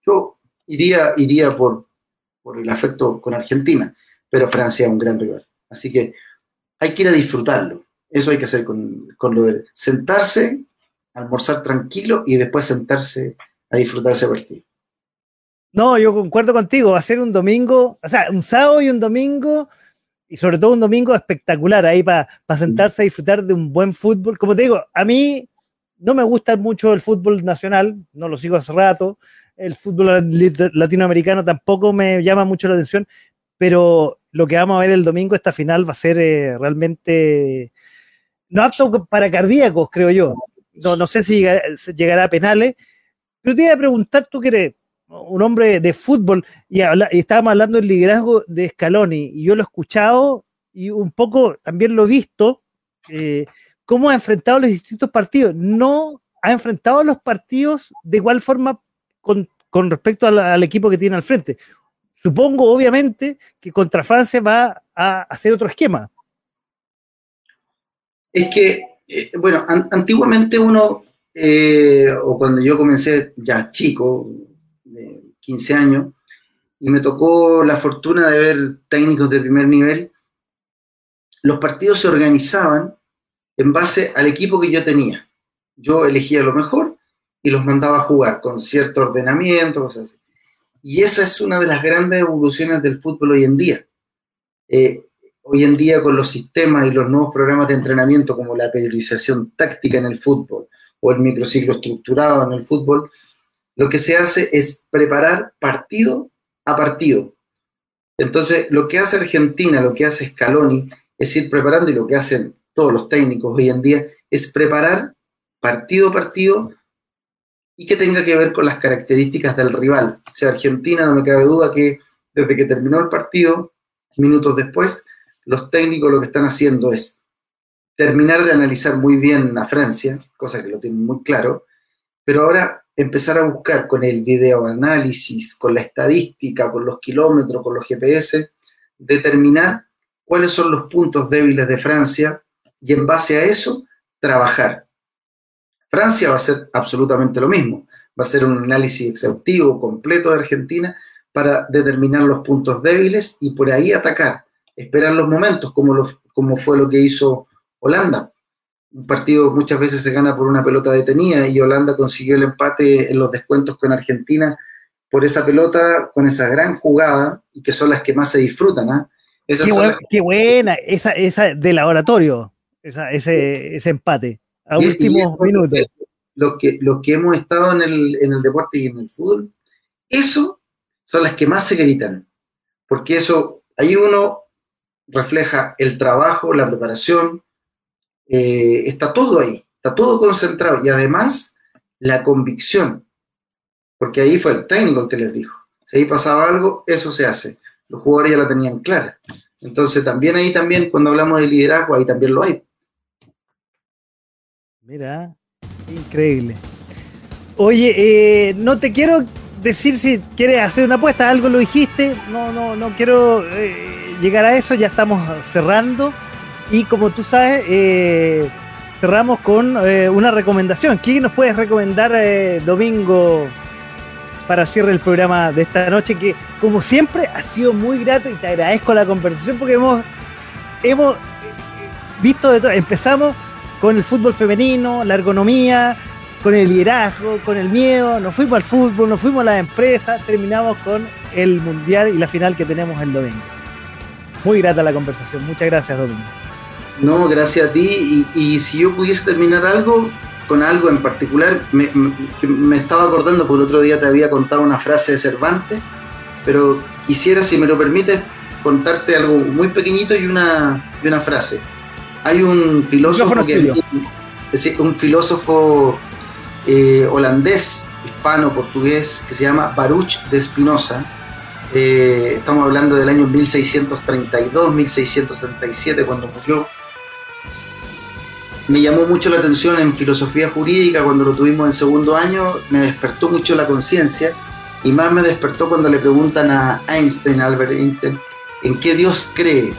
Yo iría, iría por, por el afecto con Argentina, pero Francia es un gran rival. Así que hay que ir a disfrutarlo. Eso hay que hacer con, con lo de sentarse, almorzar tranquilo y después sentarse a disfrutar ese partido. No, yo concuerdo contigo, va a ser un domingo, o sea, un sábado y un domingo y sobre todo un domingo espectacular ahí para sentarse a disfrutar de un buen fútbol. Como te digo, a mí no me gusta mucho el fútbol nacional, no lo sigo hace rato, el fútbol latinoamericano tampoco me llama mucho la atención, pero lo que vamos a ver el domingo, esta final va a ser eh, realmente no apto para cardíacos, creo yo. No, no sé si llegará, a penales, pero te iba a preguntar, tú que eres un hombre de fútbol, y, estábamos hablando del liderazgo de Scaloni, y yo lo he escuchado y un poco también lo he visto, eh, cómo ha enfrentado los distintos partidos. No ha enfrentado los partidos de igual forma con, respecto al, equipo que tiene al frente. Supongo, obviamente, que contra Francia va a hacer otro esquema. Es que, eh, bueno, antiguamente uno, eh, o cuando yo comencé ya chico, 15 años, y me tocó la fortuna de ver técnicos de primer nivel, los partidos se organizaban en base al equipo que yo tenía. Yo elegía lo mejor y los mandaba a jugar con cierto ordenamiento, cosas así. Y esa es una de las grandes evoluciones del fútbol hoy en día. Eh, hoy en día con los sistemas y los nuevos programas de entrenamiento como la periodización táctica en el fútbol o el microciclo estructurado en el fútbol, lo que se hace es preparar partido a partido. Entonces, lo que hace Argentina, lo que hace Scaloni, es ir preparando y lo que hacen todos los técnicos hoy en día es preparar partido a partido y que tenga que ver con las características del rival. O sea, Argentina no me cabe duda que desde que terminó el partido, minutos después, los técnicos lo que están haciendo es terminar de analizar muy bien a Francia, cosa que lo tienen muy claro, pero ahora empezar a buscar con el videoanálisis, con la estadística, con los kilómetros, con los GPS, determinar cuáles son los puntos débiles de Francia y en base a eso trabajar. Francia va a hacer absolutamente lo mismo, va a hacer un análisis exhaustivo, completo de Argentina para determinar los puntos débiles y por ahí atacar, esperar los momentos, como, como fue lo que hizo Holanda un partido muchas veces se gana por una pelota detenida y Holanda consiguió el empate en los descuentos con Argentina por esa pelota, con esa gran jugada, y que son las que más se disfrutan. ¿ah? Qué, buena, esa, esa del laboratorio, ese, ese empate, a últimos minutos. Los que, los que hemos estado en el, en el deporte y en el fútbol, eso son las que más se gritan, porque eso, ahí uno refleja el trabajo, la preparación, eh, está todo ahí, está todo concentrado y además la convicción, porque ahí fue el técnico el que les dijo, si ahí pasaba algo, eso se hace. Los jugadores ya la tenían clara. Entonces también ahí también, cuando hablamos de liderazgo, ahí también lo hay. Mira, increíble. Oye, eh, no te quiero decir si quieres hacer una apuesta, algo lo dijiste, no, no, no quiero eh, llegar a eso, ya estamos cerrando. Y como tú sabes, eh, cerramos con eh, una recomendación. ¿Qué nos puedes recomendar, eh, Domingo, para cierre el programa de esta noche? Que, como siempre, ha sido muy grato y te agradezco la conversación porque hemos, hemos visto de todo. Empezamos con el fútbol femenino, la ergonomía, con el liderazgo, con el miedo, nos fuimos al fútbol, nos fuimos a la empresa, terminamos con el mundial y la final que tenemos el domingo. Muy grata la conversación. Muchas gracias, Domingo. No, gracias a ti. Y, si yo pudiese terminar algo con algo en particular, me, me, estaba acordando, porque el otro día te había contado una frase de Cervantes, pero quisiera, si me lo permites, contarte algo muy pequeñito y una, y una frase. Hay un filósofo que, un filósofo eh, holandés, hispano, portugués, que se llama Baruch de Espinosa. Eh, estamos hablando del año 1632, 1637, cuando murió me llamó mucho la atención en filosofía jurídica cuando lo tuvimos en segundo año, me despertó mucho la conciencia y más me despertó cuando le preguntan a Einstein, Albert Einstein, ¿en qué Dios cree?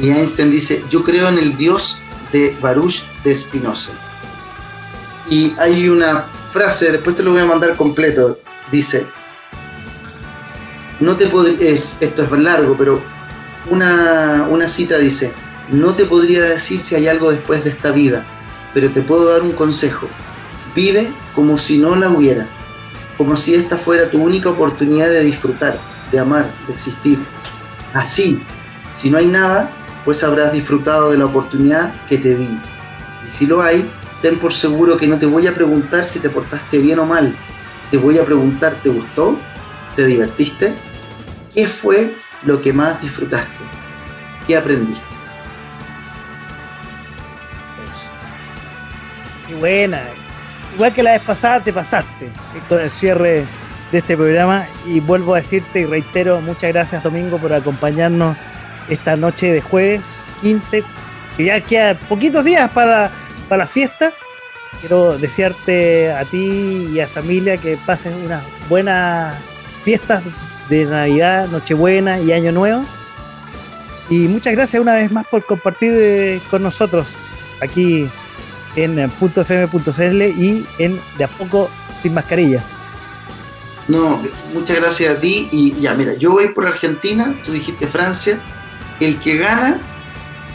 Y Einstein dice, yo creo en el Dios de Baruch de Spinoza. Y hay una frase, después te lo voy a mandar completo, dice, no te es, esto es largo, pero una, una cita dice, no te podría decir si hay algo después de esta vida, pero te puedo dar un consejo. Vive como si no la hubiera, como si esta fuera tu única oportunidad de disfrutar, de amar, de existir. Así, Si no hay nada, pues habrás disfrutado de la oportunidad que te di. Y si lo hay, ten por seguro que no te voy a preguntar si te portaste bien o mal. Te voy a preguntar, ¿te gustó? ¿Te divertiste? ¿Qué fue lo que más disfrutaste? ¿Qué aprendiste? Buena. Igual que la vez pasada, te pasaste con el cierre de este programa. Y vuelvo a decirte y reitero, muchas gracias Domingo por acompañarnos esta noche de jueves 15, que ya quedan poquitos días para, para la fiesta. Quiero desearte a ti y a familia que pasen unas buenas fiestas de Navidad, Nochebuena y Año Nuevo. Y muchas gracias una vez más por compartir eh, con nosotros aquí en .fm.cl y en De a poco sin mascarilla. No, muchas gracias a ti y ya, mira, yo voy por Argentina, tú dijiste Francia, el que gana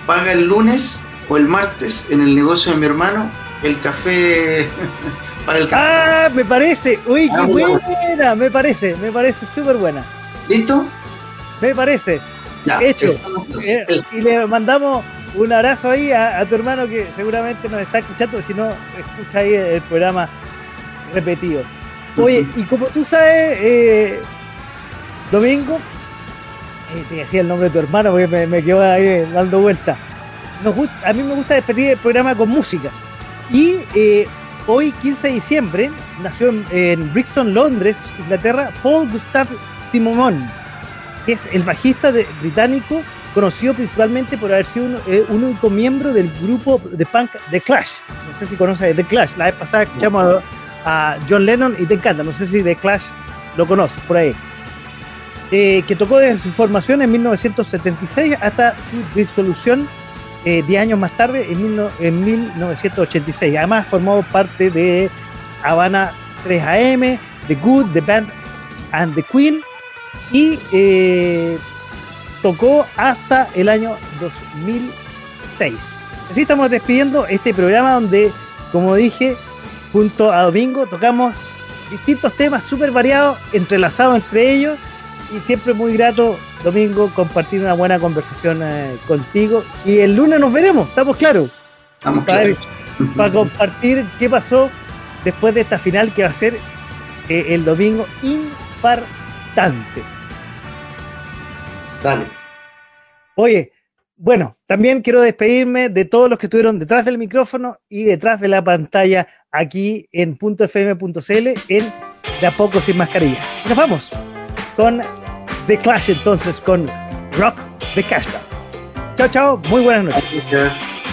paga el lunes o el martes en el negocio de mi hermano el café para el café. Ah, me parece, uy, qué ah, buena, me parece, me parece súper buena. ¿Listo? Me parece. Ya, Hecho. Eh, y le mandamos un abrazo ahí a, tu hermano que seguramente nos está escuchando, si no, escucha ahí el programa repetido. Oye, y como tú sabes, eh, Domingo, eh, te decía el nombre de tu hermano porque me, me quedó ahí dando vuelta. a mí me gusta despedir el programa con música. Y eh, hoy, 15 de diciembre, nació en, Brixton, Londres, Inglaterra, Paul Gustav Simon, que es el bajista británico conocido principalmente por haber sido eh, un, único miembro del grupo de punk The Clash. No sé si conoces The Clash. La vez pasada escuchamos a, a John Lennon y te encanta. No sé si The Clash lo conoces por ahí. Eh, que tocó desde su formación en 1976 hasta su disolución 10 eh, años más tarde, en, en 1986. Además formó parte de Habana 3 AM, The Good, The Band and The Queen y eh, tocó hasta el año 2006. Así estamos despidiendo este programa donde, como dije, junto a Domingo tocamos distintos temas súper variados, entrelazados entre ellos y siempre muy grato, Domingo, compartir una buena conversación eh, contigo. Y el lunes nos veremos, ¿estamos claros? Estamos para, para compartir qué pasó después de esta final que va a ser eh, el domingo infartante. Dale. Oye, bueno, también quiero despedirme de todos los que estuvieron detrás del micrófono y detrás de la pantalla aquí en .fm.cl en De a poco sin mascarilla. Nos vamos con The Clash entonces con Rock the Cashback. Chao, chao, muy buenas noches. Gracias.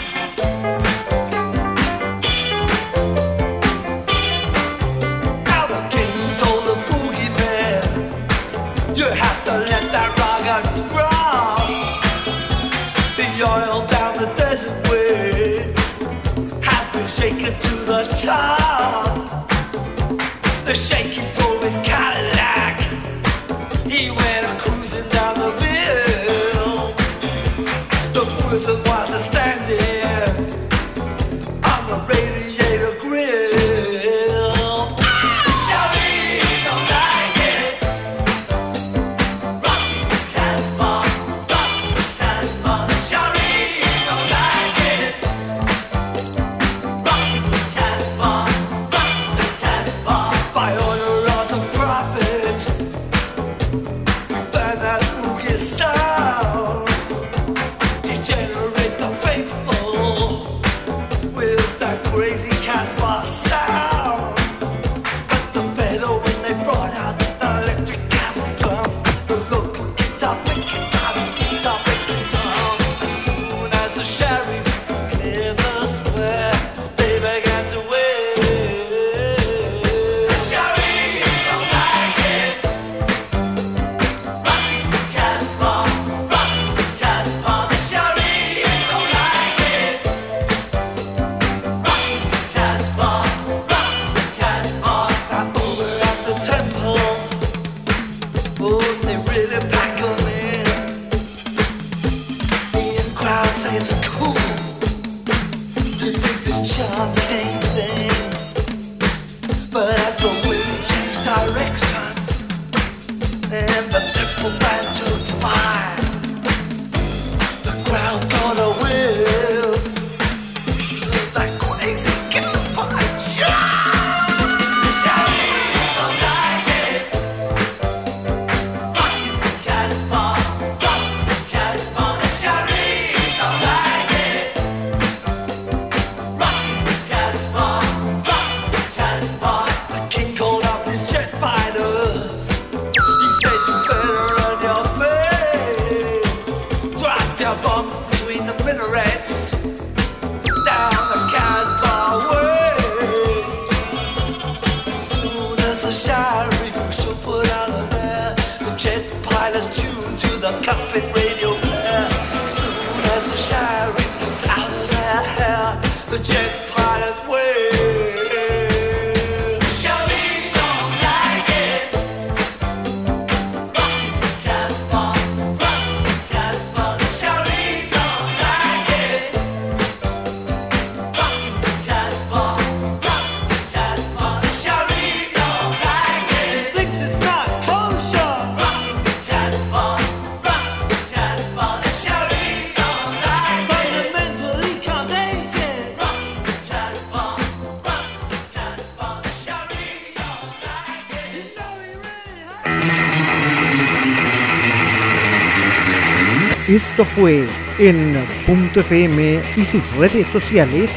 Esto fue en Punto FM y sus redes sociales.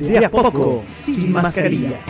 De a poco, sin mascarilla.